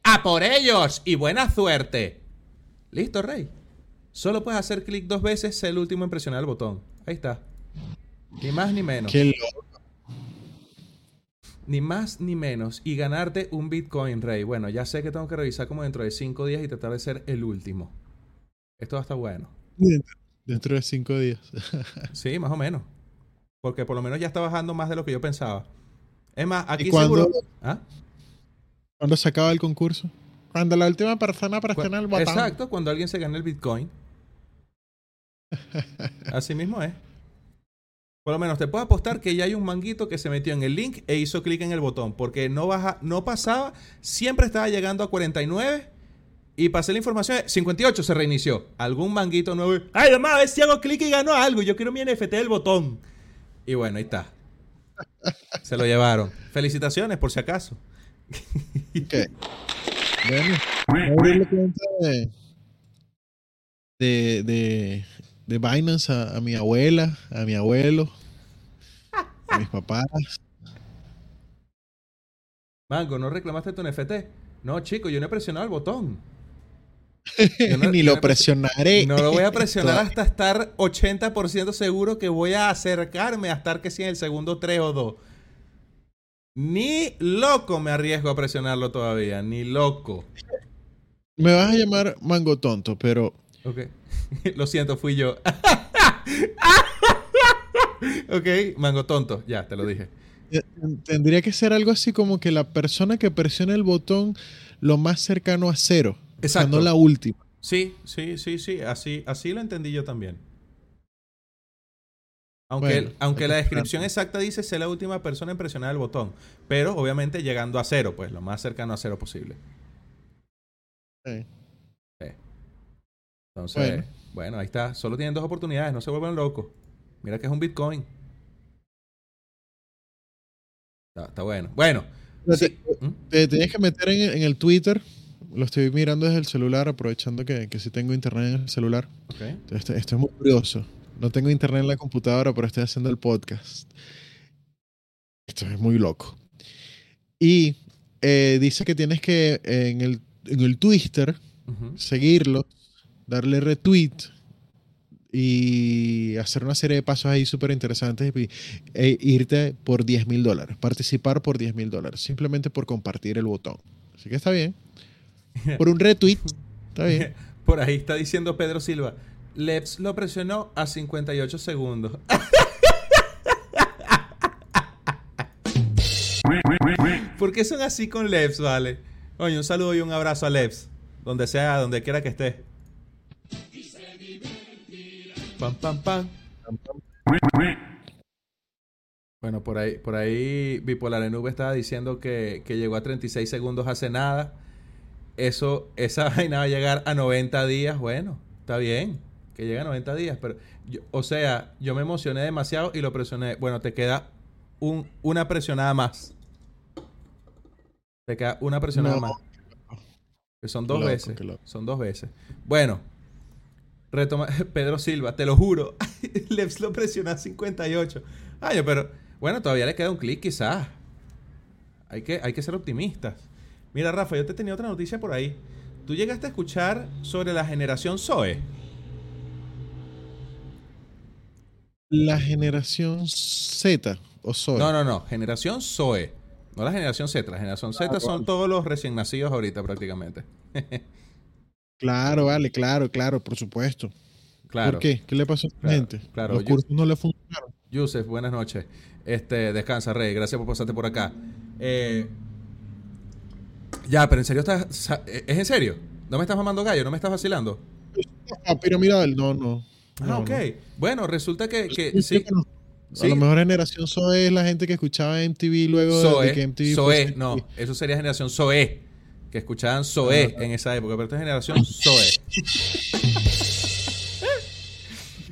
[SPEAKER 1] ¡a por ellos! Y buena suerte. Listo, Rey. Solo puedes hacer clic dos veces, ser el último en presionar el botón. Ahí está. Ni más ni menos.
[SPEAKER 2] Qué loco.
[SPEAKER 1] Ni más ni menos. Y ganarte un Bitcoin, Rey. Bueno, ya sé que tengo que revisar como dentro de cinco días y tratar de ser el último. Esto va a estar bueno.
[SPEAKER 2] Dentro de cinco días. [laughs]
[SPEAKER 1] Sí, más o menos. Porque por lo menos ya está bajando más de lo que yo pensaba. Es más, aquí seguro. ¿Ah?
[SPEAKER 2] ¿Cuándo se acaba el concurso? Cuando la última persona presiona el botón.
[SPEAKER 1] Exacto, cuando alguien se gana el Bitcoin. [laughs] Así mismo es. Por lo menos te puedo apostar que ya hay un manguito que se metió en el link e hizo clic en el botón. Porque no baja, no pasaba, siempre estaba llegando a 49 y pasé la información, 58 se reinició. Algún manguito nuevo. Ay, mamá, a ver si hago clic y gano algo. Yo quiero mi NFT del botón. Y bueno, ahí está. [laughs] Se lo llevaron. Felicitaciones, por si acaso.
[SPEAKER 2] Ok. [laughs] Bueno, voy a abrir la cuenta de, de, de, de Binance a, a mi abuela, a mi abuelo, a mis papás.
[SPEAKER 1] Mango, ¿no reclamaste tu NFT? No, chico, yo no he presionado el botón. [laughs] Yo no-
[SPEAKER 2] Ni lo
[SPEAKER 1] no
[SPEAKER 2] presionaré.
[SPEAKER 1] No lo voy a presionar hasta estar 80% seguro que voy a acercarme a estar que sí en el segundo 3 o 2. Ni loco me arriesgo a presionarlo todavía, ni loco.
[SPEAKER 2] Me vas a llamar mango tonto, pero
[SPEAKER 1] Ok. [laughs] Lo siento, fui yo. [laughs] ok, mango tonto, ya, te lo dije.
[SPEAKER 2] Tendría que ser algo así como que la persona que presione el botón lo más cercano a cero. O sea,
[SPEAKER 1] Exacto.
[SPEAKER 2] no la última.
[SPEAKER 1] Sí, sí, sí, sí, así, así lo entendí yo también. Aunque,
[SPEAKER 2] Bueno,
[SPEAKER 1] aunque la descripción exacta dice ser la última persona en presionar el botón, pero obviamente llegando a cero, pues lo más cercano a cero posible.
[SPEAKER 2] Sí.
[SPEAKER 1] Entonces,
[SPEAKER 2] Bueno.
[SPEAKER 1] bueno. ahí está. Solo tienen dos oportunidades, no se vuelvan locos. Mira que es un Bitcoin. Está, está bueno. Bueno.
[SPEAKER 2] Pero
[SPEAKER 1] sí.
[SPEAKER 2] te-
[SPEAKER 1] ¿Mm?
[SPEAKER 2] Te tienes que meter en, en el Twitter. Lo estoy mirando desde el celular, aprovechando que, que sí tengo internet en el celular.
[SPEAKER 1] Ok.
[SPEAKER 2] Entonces, Estoy, estoy muy curioso. No tengo internet en la computadora, pero estoy haciendo el podcast. Esto es muy loco. Y eh, dice que tienes que eh, en el, en el Twitter seguirlo, darle retweet y hacer una serie de pasos ahí súper interesantes y, e irte por 10 mil dólares, participar por 10 mil dólares, simplemente por compartir el botón. Así que está bien. [laughs] Por un retweet, está bien. [laughs]
[SPEAKER 1] Por ahí está diciendo Pedro Silva. Leps lo presionó a 58 segundos. [laughs] ¿Por qué son así con Leps, vale? Oye, un saludo y un abrazo a Leps. Donde sea, donde quiera que esté. Pam, pam, pam. Bueno, por ahí, por ahí Bipolar en Nube estaba diciendo que, que llegó a 36 segundos hace nada. Eso, esa [laughs] vaina va a llegar a 90 días. Bueno, está bien. Que llegue a 90 días. Pero, yo- o sea, yo me emocioné demasiado y lo presioné. Bueno, te queda un, una presionada más. Te queda una presionada
[SPEAKER 2] No.
[SPEAKER 1] más. Que son dos
[SPEAKER 2] Loco,
[SPEAKER 1] veces. Son dos veces. Bueno, retoma [laughs] Pedro Silva, te lo juro. [laughs] Leps lo presionó a 58. Ay, pero bueno, todavía le queda un clic quizás. Hay que, hay que ser optimistas. Mira, Rafa, yo te tenía otra noticia por ahí. ¿Tú llegaste a escuchar sobre la generación Zoe?
[SPEAKER 2] La generación Z o Zoe.
[SPEAKER 1] No, no, no. Generación Zoe. No la generación Z. La generación Z son todos los recién nacidos ahorita prácticamente. [laughs]
[SPEAKER 2] Claro, vale, claro, claro, por supuesto.
[SPEAKER 1] Claro.
[SPEAKER 2] ¿Por qué? ¿Qué le pasó a
[SPEAKER 1] Claro,
[SPEAKER 2] gente?
[SPEAKER 1] claro,
[SPEAKER 2] Los
[SPEAKER 1] yo-
[SPEAKER 2] cursos no le funcionaron.
[SPEAKER 1] Yusef, buenas noches. Este, descansa, Rey. Gracias por pasarte por acá. Eh, ya, pero en serio estás. sa- ¿Es en serio? ¿No me estás mamando gallo? ¿No me estás vacilando?
[SPEAKER 2] Ah, piramidal, no, no.
[SPEAKER 1] Ah,
[SPEAKER 2] No,
[SPEAKER 1] ok.
[SPEAKER 2] no.
[SPEAKER 1] Bueno, resulta que, que
[SPEAKER 2] Sí. A lo mejor generación Zoe es la gente que escuchaba MTV luego de- que MTV
[SPEAKER 1] Zoe, no, eso sería generación Zoe, que escuchaban Zoe en esa época, pero esta es generación Zoe.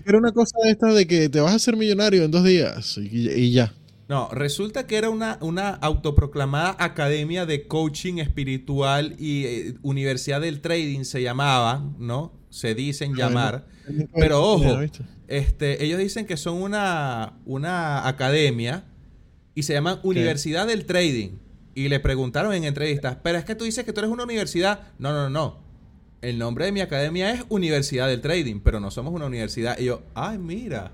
[SPEAKER 2] Era una cosa de esta de que te vas a hacer millonario en dos días y, y ya.
[SPEAKER 1] No, resulta que era una, una autoproclamada academia de coaching espiritual y eh, universidad del trading se llamaba, ¿no? Se dicen llamar. Pero ojo, este, ellos dicen que son una, una academia y se llaman Universidad del Trading. Y le preguntaron en entrevistas, pero es que tú dices que tú eres una universidad. No, no, no, no. El nombre de mi academia es Universidad del Trading, pero no somos una universidad. Y yo, ay, mira.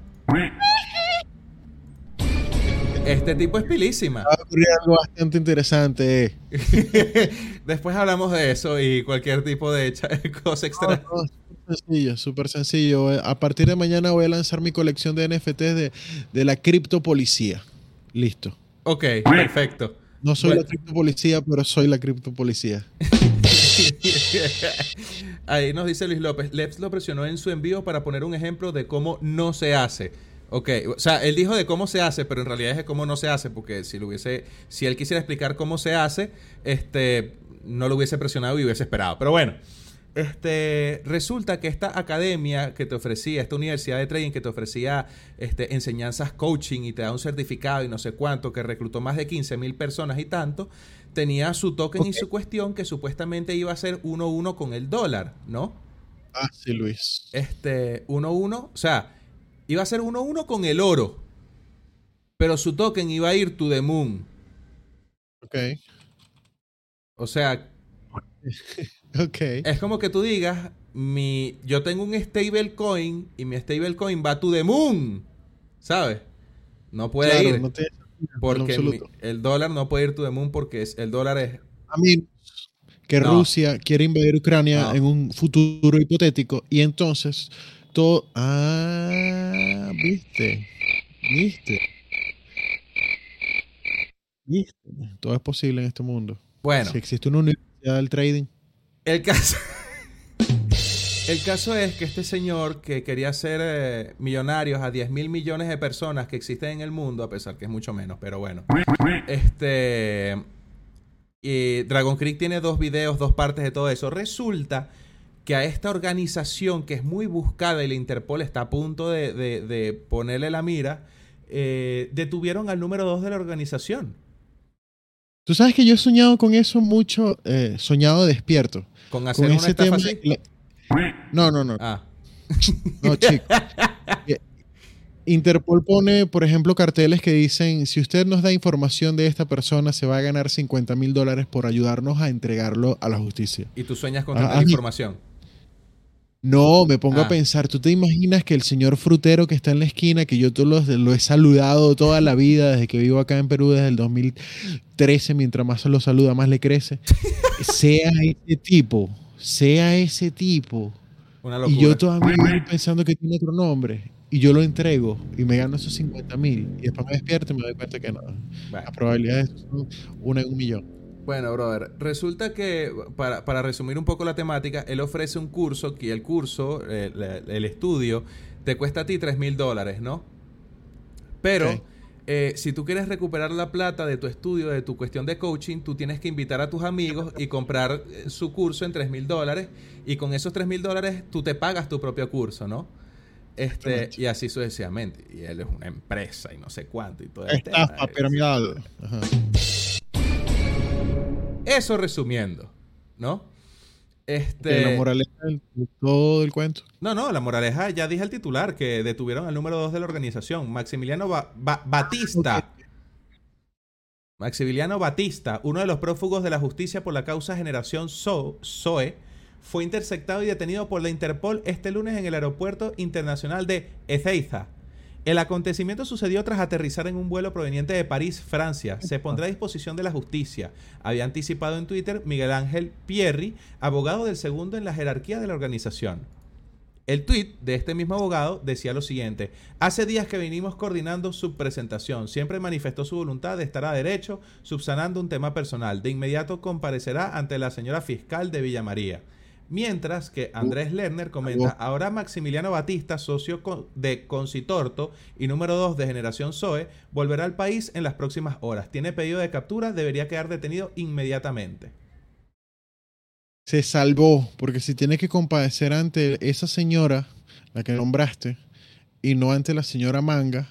[SPEAKER 1] Este tipo es pilísima.
[SPEAKER 2] Va a ocurrir algo bastante interesante. [laughs]
[SPEAKER 1] Después hablamos de eso y cualquier tipo de [laughs] cosa extra.
[SPEAKER 2] No, no, súper sencillo, súper sencillo. A partir de mañana voy a lanzar mi colección de NFTs de, de la criptopolicía. Listo.
[SPEAKER 1] Ok, perfecto.
[SPEAKER 2] No soy
[SPEAKER 1] Bueno.
[SPEAKER 2] la criptopolicía, pero soy la criptopolicía. [laughs]
[SPEAKER 1] Ahí nos dice Luis López, Leps lo presionó en su envío para poner un ejemplo de cómo no se hace. Ok, o sea, él dijo de cómo se hace, pero en realidad es de cómo no se hace, porque si lo hubiese, si él quisiera explicar cómo se hace, este, no lo hubiese presionado y hubiese esperado. Pero bueno, este, resulta que esta academia que te ofrecía, esta universidad de trading que te ofrecía este, enseñanzas coaching y te da un certificado y no sé cuánto, que reclutó más de 15 mil personas y tanto, tenía su token y su cuestión que supuestamente iba a ser 1-1 con el dólar, ¿no?
[SPEAKER 2] Ah, sí, Luis.
[SPEAKER 1] Este, 1-1, o sea, iba a ser 1-1 con el oro, pero su token iba a ir to the moon.
[SPEAKER 2] Ok.
[SPEAKER 1] O sea, [laughs]
[SPEAKER 2] Ok.
[SPEAKER 1] Es como que tú digas, mi, yo tengo un stablecoin y mi stablecoin va to the moon. ¿Sabes? No puede
[SPEAKER 2] Claro,
[SPEAKER 1] ir.
[SPEAKER 2] no
[SPEAKER 1] porque mi- el dólar no puede ir to the moon porque es- el dólar es...
[SPEAKER 2] A menos que
[SPEAKER 1] No.
[SPEAKER 2] Rusia quiere invadir Ucrania
[SPEAKER 1] No.
[SPEAKER 2] en un futuro hipotético y entonces todo... Ah, viste. ¿Viste? ¿Viste? Todo es posible en este mundo.
[SPEAKER 1] Bueno,
[SPEAKER 2] Si existe una universidad del trading,
[SPEAKER 1] el caso. [laughs] El caso es que este señor que quería ser eh, millonarios a 10 mil millones de personas que existen en el mundo, a pesar que es mucho menos, pero bueno. Este. Y Dragon Creek tiene dos videos, dos partes de todo eso. Resulta que a esta organización que es muy buscada y la Interpol está a punto de, de- de ponerle la mira, eh, detuvieron al número dos de la organización.
[SPEAKER 2] Tú sabes que yo he soñado con eso mucho, eh, soñado despierto.
[SPEAKER 1] Con hacer
[SPEAKER 2] Con
[SPEAKER 1] una
[SPEAKER 2] ese
[SPEAKER 1] estafa
[SPEAKER 2] tema.
[SPEAKER 1] así.
[SPEAKER 2] No, no, no.
[SPEAKER 1] Ah,
[SPEAKER 2] No, chico. [laughs] Eh, Interpol pone, por ejemplo, carteles que dicen, si usted nos da información de esta persona, se va a ganar 50 mil dólares por ayudarnos a entregarlo a la justicia.
[SPEAKER 1] y tú sueñas con
[SPEAKER 2] Ah,
[SPEAKER 1] tanta
[SPEAKER 2] ah,
[SPEAKER 1] información.
[SPEAKER 2] No, me pongo
[SPEAKER 1] Ah.
[SPEAKER 2] a pensar, ¿tú te imaginas que el señor frutero que está en la esquina, que yo lo, lo he saludado toda la vida, desde que vivo acá en Perú, desde el 2013, mientras más lo saluda, más le crece, [laughs] sea ese tipo, sea ese tipo,
[SPEAKER 1] Una
[SPEAKER 2] y
[SPEAKER 1] locura.
[SPEAKER 2] yo todavía voy pensando que tiene otro nombre, y yo lo entrego, y me gano esos 50 mil, y después me despierto y me doy cuenta que no.
[SPEAKER 1] Bueno.
[SPEAKER 2] Las probabilidades son una en un millón.
[SPEAKER 1] Bueno, brother, resulta que, para, para resumir un poco la temática, él ofrece un curso, que el curso, eh, el, estudio, te cuesta a ti 3 mil dólares, ¿no? Pero. Eh, si tú quieres recuperar la plata de tu estudio, de tu cuestión de coaching, tú tienes que invitar a tus amigos y comprar eh, su curso en 3 mil dólares, y con esos 3 mil dólares tú te pagas tu propio curso, ¿no? Este, y así sucesivamente. Y él es una empresa y no sé cuánto y todo.
[SPEAKER 2] Estafa piramidal.
[SPEAKER 1] Eso resumiendo, ¿no? Este,
[SPEAKER 2] La moraleja del- de todo el cuento.
[SPEAKER 1] No, no, la moraleja ya dije el titular que detuvieron al número dos de la organización, Maximiliano Ba- Ba- Batista. Maximiliano Batista, uno de los prófugos de la justicia por la causa Generación So- Zoe, fue interceptado y detenido por la Interpol este lunes en el aeropuerto internacional de Ezeiza. El acontecimiento sucedió tras aterrizar en un vuelo proveniente de París, Francia. Se pondrá a disposición de la justicia. Había anticipado en Twitter Miguel Ángel Pierri, abogado del segundo en la jerarquía de la organización. El tuit de este mismo abogado decía lo siguiente: Hace días que venimos coordinando su presentación. Siempre manifestó su voluntad de estar a derecho, subsanando un tema personal. De inmediato comparecerá ante la señora fiscal de Villa María. Mientras que Andrés Lerner comenta, ahora Maximiliano Batista, socio de Concitorto y número 2 de Generación Zoe, volverá al país en las próximas horas. Tiene pedido de captura, debería quedar detenido inmediatamente.
[SPEAKER 2] Se salvó, porque si tiene que compadecer ante esa señora, la que nombraste, y no ante la señora Manga,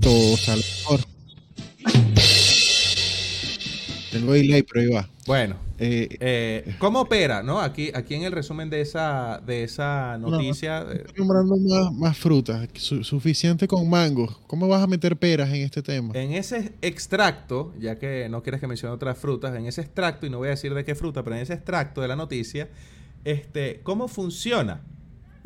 [SPEAKER 2] todo sale mejor. Tengo delay, pero ahí va.
[SPEAKER 1] Bueno,
[SPEAKER 2] Eh,
[SPEAKER 1] Eh, ¿Cómo opera? ¿no? Aquí, aquí en el resumen de esa, de esa noticia. eh,
[SPEAKER 2] estoy nombrando más, más frutas, su- suficiente con mangos. ¿Cómo vas a meter peras en este tema?
[SPEAKER 1] en ese extracto, ya que no quieres que mencione otras frutas, en ese extracto, y no voy a decir de qué fruta, pero en ese extracto de la noticia, este, ¿cómo funciona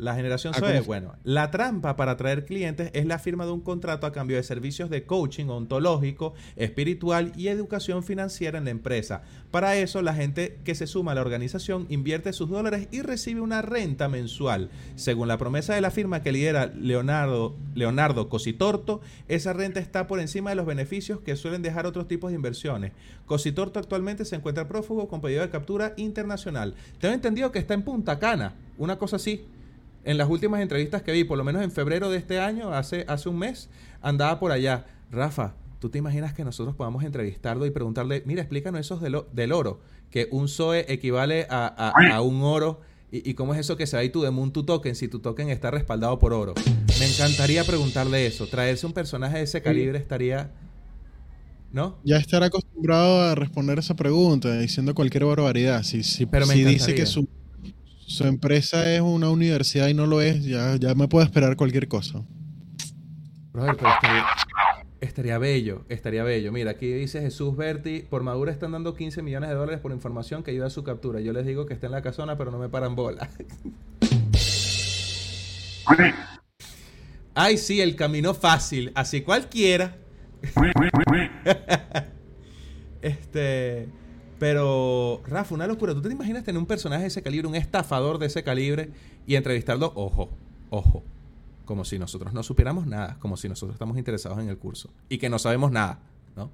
[SPEAKER 1] la generación
[SPEAKER 2] Ah? ¿cómo?
[SPEAKER 1] Bueno, la trampa para atraer clientes es la firma de un contrato a cambio de servicios de coaching ontológico, espiritual y educación financiera en la empresa. Para eso, la gente que se suma a la organización invierte sus dólares y recibe una renta mensual. Según la promesa de la firma que lidera Leonardo, Leonardo Cositorto, esa renta está por encima de los beneficios que suelen dejar otros tipos de inversiones. Cositorto actualmente se encuentra prófugo con pedido de captura internacional. Tengo entendido que está en Punta Cana, una cosa así. En las últimas entrevistas que vi, por lo menos en febrero de este año, hace, hace un mes, andaba por allá. Rafa, ¿tú te imaginas que nosotros podamos entrevistarlo y preguntarle, mira, explícanos esos del, del oro, que un SOE equivale a, a- a un oro, y, y cómo es eso que se va y tu de Moon tu token si tu token está respaldado por oro? Me encantaría preguntarle eso. Traerse un personaje de ese calibre estaría... ¿No?
[SPEAKER 2] Ya estará acostumbrado a responder esa pregunta diciendo cualquier barbaridad. Si, si,
[SPEAKER 1] Pero me
[SPEAKER 2] si dice que su, su empresa es una universidad y no lo es, ya, ya me puedo esperar cualquier cosa.
[SPEAKER 1] Brother, pero estaría, bello, estaría bello. Mira, aquí dice Jesús Berti, por Madura están dando 15 millones de dólares por información que ayuda a su captura. Yo les digo que está en la casona, pero no me paran bola. [laughs] Ay, sí, el camino fácil, así cualquiera. [laughs] este, pero Rafa, una locura. ¿Tú te imaginas tener un personaje de ese calibre, un estafador de ese calibre y entrevistarlo? Ojo, ojo. Como si nosotros no supiéramos nada, como si nosotros estamos interesados en el curso y que no sabemos nada, ¿no?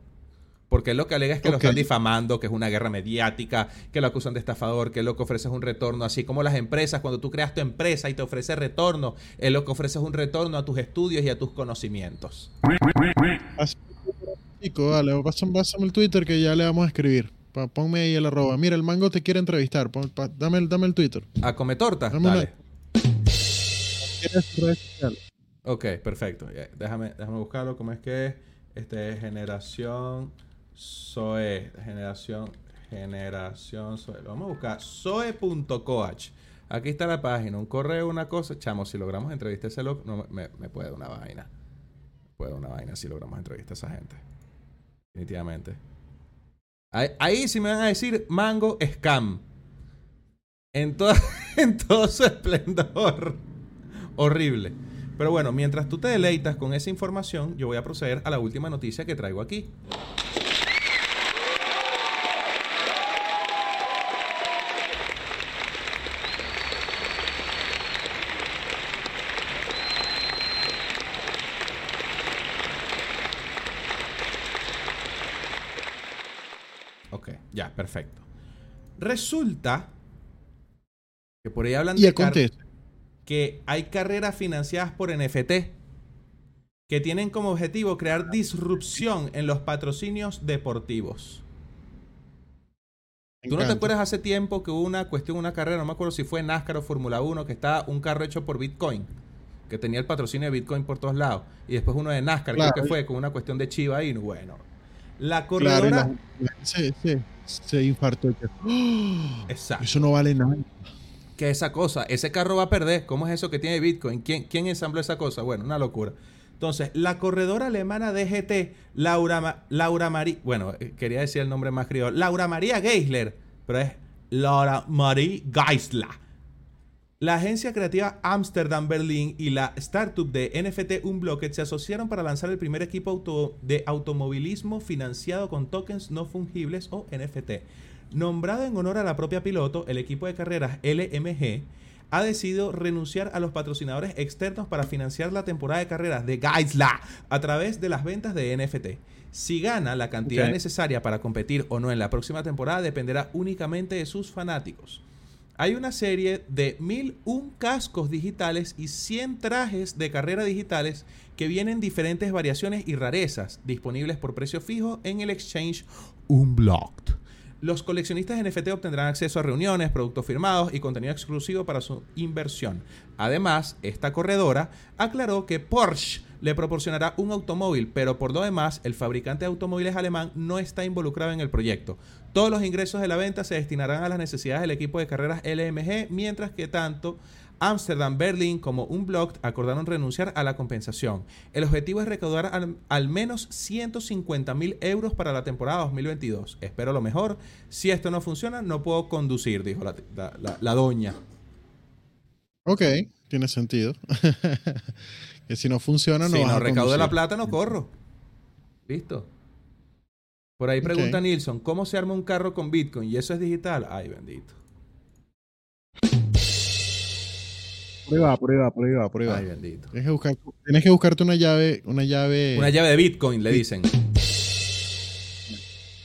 [SPEAKER 1] Porque él lo que alega es que lo
[SPEAKER 2] Ok.
[SPEAKER 1] están difamando, que es una guerra mediática, que lo acusan de estafador, que lo que ofrece es un retorno, así como las empresas, cuando tú creas tu empresa y te ofrece retorno, él lo que ofrece es un retorno a tus estudios y a tus conocimientos.
[SPEAKER 2] Chico, dale, pásame, pásame el Twitter que ya le vamos a escribir. Pa- ponme ahí el arroba. Mira, el mango te quiere entrevistar. Pon- pa- dame, el, dame el Twitter.
[SPEAKER 1] ¿A come torta?
[SPEAKER 2] Dame una-
[SPEAKER 1] Dale.
[SPEAKER 2] ¿Quieres tus redes sociales?
[SPEAKER 1] Ok, perfecto. Déjame, déjame buscarlo. ¿Cómo es que es? Este es generación Zoe. Generación, generación Zoe. Lo vamos a buscar. Zoe.coach. Aquí está la página. Un correo, una cosa. Chamo, si logramos entrevistar ese loco, no, me, me puede dar una vaina. Me puede dar una vaina si logramos entrevistar a esa gente. Definitivamente. Ahí, sí me van a decir mango scam. [laughs] En todo su esplendor. Horrible. Pero bueno, mientras tú te deleitas con esa información, yo voy a proceder a la última noticia que traigo aquí. Ok, ya, perfecto. Resulta que por ahí hablan
[SPEAKER 2] Y
[SPEAKER 1] de que hay carreras financiadas por NFT que tienen como objetivo crear disrupción en los patrocinios deportivos. ¿Tú no te acuerdas hace tiempo que hubo una cuestión, una carrera, no me acuerdo si fue NASCAR o Fórmula 1, que estaba un carro hecho por Bitcoin, que tenía el patrocinio de Bitcoin por todos lados, y después uno de NASCAR,
[SPEAKER 2] Claro.
[SPEAKER 1] creo que fue, con una cuestión de Chiva y bueno. La corredora...
[SPEAKER 2] y la- la- se, se, se infartó. ¡Oh!
[SPEAKER 1] Exacto.
[SPEAKER 2] Eso no vale nada.
[SPEAKER 1] que esa cosa, ese carro va a perder. ¿Cómo es eso que tiene Bitcoin? ¿Quién, quién ensambló esa cosa? Bueno, una locura. Entonces, la corredora alemana DGT, Laura, Laura María, bueno, eh, quería decir el nombre más criollo, Laura María Geisler, pero es Laura Marie Geisler. La agencia creativa Amsterdam Berlin y la startup de NFT Unblocked se asociaron para lanzar el primer equipo auto- de automovilismo financiado con tokens no fungibles o NFT. Nombrado en honor a la propia piloto, el equipo de carreras LMG ha decidido renunciar a los patrocinadores externos para financiar la temporada de carreras de Geisler a través de las ventas de NFT. Si gana la cantidad necesaria para competir o no en la próxima temporada dependerá únicamente de sus fanáticos. Hay una serie de 1001 cascos digitales y 100 trajes de carrera digitales que vienen en diferentes variaciones y rarezas, disponibles por precio fijo en el exchange Unblocked. Los coleccionistas NFT obtendrán acceso a reuniones, productos firmados y contenido exclusivo para su inversión. Además, esta corredora aclaró que Porsche le proporcionará un automóvil, pero por lo demás, el fabricante de automóviles alemán no está involucrado en el proyecto. Todos los ingresos de la venta se destinarán a las necesidades del equipo de carreras LMG, mientras que tanto Amsterdam, Berlín como Unblocked acordaron renunciar a la compensación. El objetivo es recaudar al, al menos 150 mil euros para la temporada 2022. Espero lo mejor. Si esto no funciona, no puedo conducir, dijo la, la- la- la doña.
[SPEAKER 2] Ok, tiene sentido. [laughs] que si no funciona, no
[SPEAKER 1] si
[SPEAKER 2] vas
[SPEAKER 1] no
[SPEAKER 2] a
[SPEAKER 1] recaudo la plata, no corro. Listo. Por ahí pregunta
[SPEAKER 2] Ok.
[SPEAKER 1] Nilsson, ¿cómo se arma un carro con Bitcoin? ¿Y eso es digital? Ay, bendito.
[SPEAKER 2] Va, por ahí va.
[SPEAKER 1] Ay, bendito.
[SPEAKER 2] Tienes que, buscar, tienes que buscarte una llave, una llave.
[SPEAKER 1] Una llave de Bitcoin, le dicen.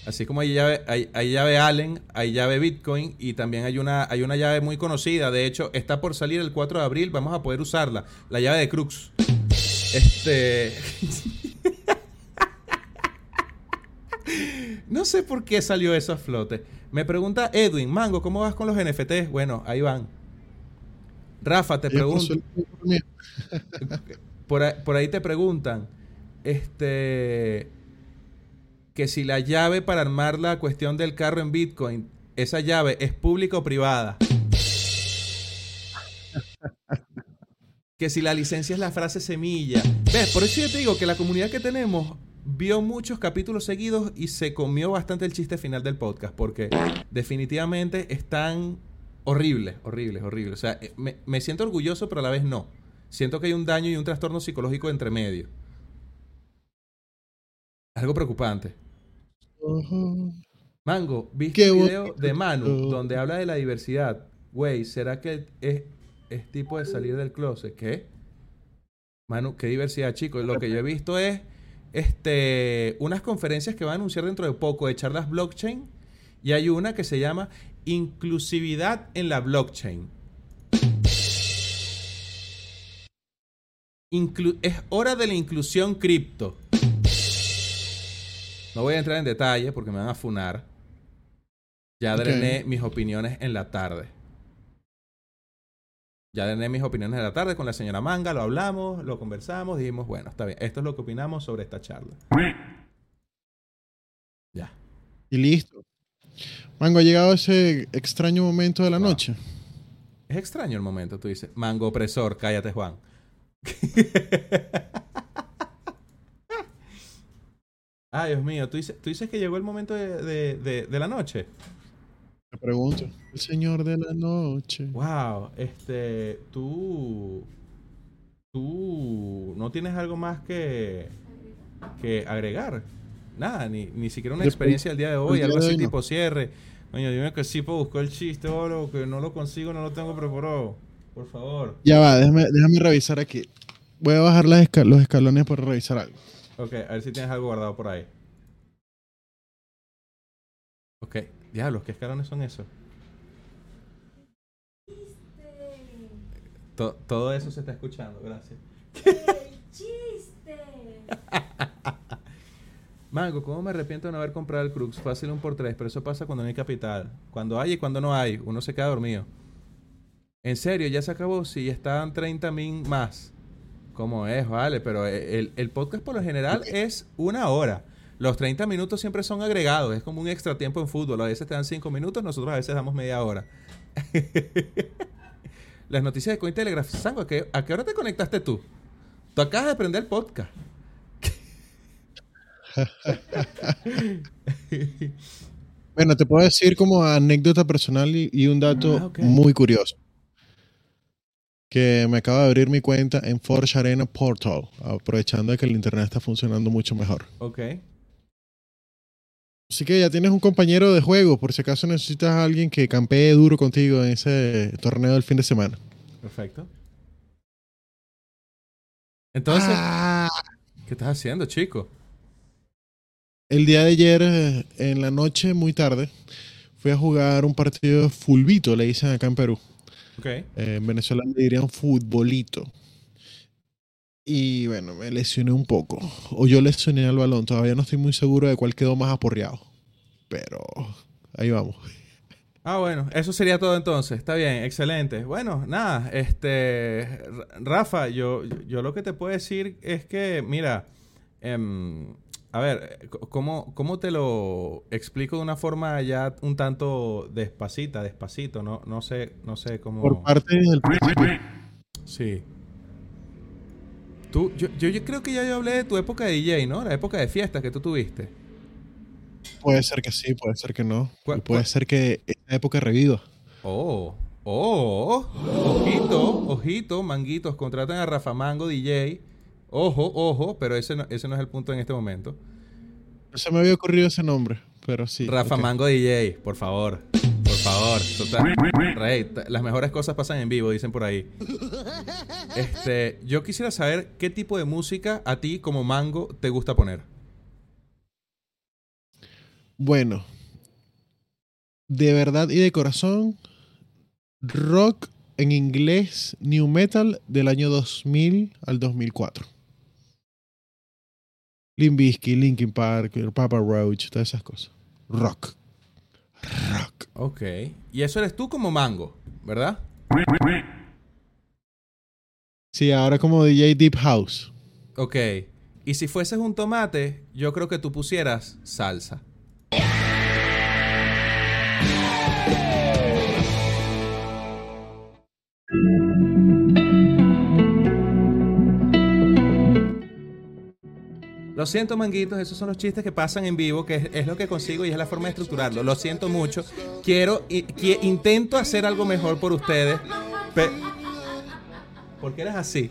[SPEAKER 1] Así como hay llave, hay, hay llave Allen, hay llave Bitcoin y también hay una, hay una llave muy conocida. De hecho, está por salir el 4 de abril. Vamos a poder usarla. La llave de Crux. Este. [laughs] no sé por qué salió eso a flote. Me pregunta Edwin, Mango, ¿cómo vas con los NFTs? Bueno, ahí van. Rafa, te pregunto. por ahí te preguntan, este, que si la llave para armar la cuestión del carro en Bitcoin, esa llave es pública o privada. que si la licencia es la frase semilla. ¿Ves? Por eso yo te digo que la comunidad que tenemos vio muchos capítulos seguidos y se comió bastante el chiste final del podcast, porque definitivamente están horribles, horribles, horribles. O sea, eh, me, me siento orgulloso, pero a la vez no. Siento que hay un daño y un trastorno psicológico entre medio. Algo preocupante. Mango, ¿viste el video de Manu donde habla de la diversidad? Güey, ¿será que es, es tipo de salir del closet? ¿Qué? Manu, qué diversidad, chicos. Lo que yo he visto es este, unas conferencias que van a anunciar dentro de poco de charlas blockchain. Y hay una que se llama Inclusividad en la blockchain. Inclu- es hora de la inclusión cripto. No voy a entrar en detalle porque me van a funar. Ya drené mis opiniones en la tarde. Ya drené mis opiniones en la tarde con la señora Manga, lo hablamos, lo conversamos, dijimos, bueno, está bien, esto es lo que opinamos sobre esta charla. Ya.
[SPEAKER 2] Y listo. Mango, ha llegado ese extraño momento de la
[SPEAKER 1] Wow.
[SPEAKER 2] noche.
[SPEAKER 1] Es extraño el momento, tú dices, mango opresor, cállate Juan. [laughs] Ay, Dios mío, ¿tú dices, tú dices que llegó el momento de, de- de- de la noche.
[SPEAKER 2] Te pregunto. El señor de la noche.
[SPEAKER 1] Wow, este, tú, tú no tienes algo más que, que agregar. Nada, ni, ni siquiera una
[SPEAKER 2] De-
[SPEAKER 1] experiencia del día de hoy,
[SPEAKER 2] el día
[SPEAKER 1] algo
[SPEAKER 2] de
[SPEAKER 1] así
[SPEAKER 2] hoy no.
[SPEAKER 1] tipo cierre. Coño, dime que sí puedo buscar el chiste o algo, que no lo consigo, no lo tengo preparado. Por favor.
[SPEAKER 2] Ya va, déjame, déjame revisar aquí. Voy a bajar las los escalones para revisar algo.
[SPEAKER 1] Ok, a ver si tienes algo guardado por ahí. Ok, diablos, ¿qué escalones son esos? To- todo eso se está escuchando, gracias. [laughs] Mango, ¿cómo me arrepiento de no haber comprado el Crux? Fácil un por tres, pero eso pasa cuando no hay capital. Cuando hay y cuando no hay, uno se queda dormido. En serio, ya se acabó. Si estaban 30 mil más. ¿Cómo es? Vale, pero el, el podcast por lo general es una hora. Los 30 minutos siempre son agregados. Es como un extra tiempo en fútbol. A veces te dan 5 minutos, nosotros a veces damos media hora. [laughs] Las noticias de Cointelegraph. Sango, ¿a qué, ¿a qué hora te conectaste tú? Tú acabas de prender el podcast. [laughs]
[SPEAKER 2] Bueno, te puedo decir como anécdota personal y, y un dato
[SPEAKER 1] Ah,
[SPEAKER 2] muy curioso. Que me acaba de abrir mi cuenta en Forge Arena Portal, aprovechando de que el internet está funcionando mucho mejor.
[SPEAKER 1] Ok.
[SPEAKER 2] Así que ya tienes un compañero de juego, por si acaso necesitas a alguien que campee duro contigo en ese torneo del fin de semana.
[SPEAKER 1] Perfecto. Entonces,
[SPEAKER 2] Ah,
[SPEAKER 1] ¿qué estás haciendo, chico?
[SPEAKER 2] El día de ayer, eh, en la noche, muy tarde, fui a jugar un partido de fulbito, le dicen acá en Perú.
[SPEAKER 1] Ok.
[SPEAKER 2] Eh, en Venezuela le dirían futbolito. Y bueno, me lesioné un poco. O yo lesioné al balón. Todavía no estoy muy seguro de cuál quedó más aporreado. Pero ahí vamos.
[SPEAKER 1] Ah, bueno, eso sería todo entonces. Está bien, excelente. Bueno, nada, este. Rafa, yo, yo lo que te puedo decir es que, mira, em, a ver, c- ¿cómo, ¿cómo te lo explico de una forma ya un tanto despacita, despacito? No, no sé, no sé cómo.
[SPEAKER 2] Por parte del principio.
[SPEAKER 1] Sí. Tú, yo, yo, yo creo que ya yo hablé de tu época de DJ, ¿no? La época de fiestas que tú tuviste.
[SPEAKER 2] Puede ser que sí, puede ser que no.
[SPEAKER 1] ¿Cuál-
[SPEAKER 2] Y puede ser que esta época reviva.
[SPEAKER 1] Oh, oh, ojito, ojito, manguitos, contratan a Rafa Mango DJ. Ojo, ojo, pero ese no, ese no es el punto en este momento.
[SPEAKER 2] No se me había ocurrido ese nombre, pero sí.
[SPEAKER 1] Rafa. Mango DJ, por favor, por favor. Total. Rey, las mejores cosas pasan en vivo, dicen por ahí. Este, yo quisiera saber qué tipo de música a ti como Mango te gusta poner.
[SPEAKER 2] Bueno, de verdad y de corazón, rock en inglés, new metal del año 2000 al 2004. Linkin Park, Papa Roach, todas esas cosas. Rock. Rock.
[SPEAKER 1] Ok. Y eso eres tú como Mango, ¿verdad?
[SPEAKER 2] Sí, ahora como DJ Deep House.
[SPEAKER 1] Ok. Y si fueses un tomate, yo creo que tú pusieras salsa. Lo siento, manguitos, esos son los chistes que pasan en vivo, que es, lo que consigo y es la forma de estructurarlo. Lo siento mucho. Quiero, y, qui- intento hacer algo mejor por ustedes. pe- ¿Por qué eres así?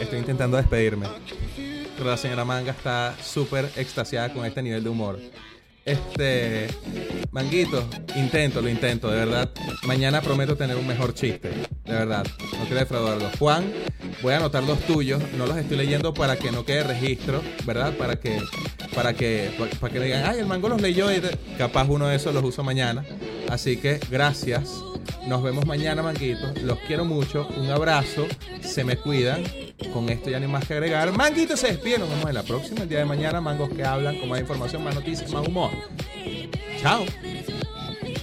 [SPEAKER 1] Estoy intentando despedirme. Pero la señora Manga está súper extasiada con este nivel de humor. Este, Manguito, intento, lo intento, de verdad. Mañana prometo tener un mejor chiste, de verdad. No quiero defraudarlo. Juan, voy a anotar los tuyos. No los estoy leyendo para que no quede registro, ¿verdad? Para que, para que, para que digan, ay, el mango los leyó y capaz uno de esos los uso mañana. Así que gracias. Nos vemos mañana, manguitos. Los quiero mucho. Un abrazo. Se me cuidan. Con esto ya no hay más que agregar. Manguito se despide. Nos vemos en la próxima. El día de mañana. Mangos que hablan con más información, más noticias, más humor. Chao.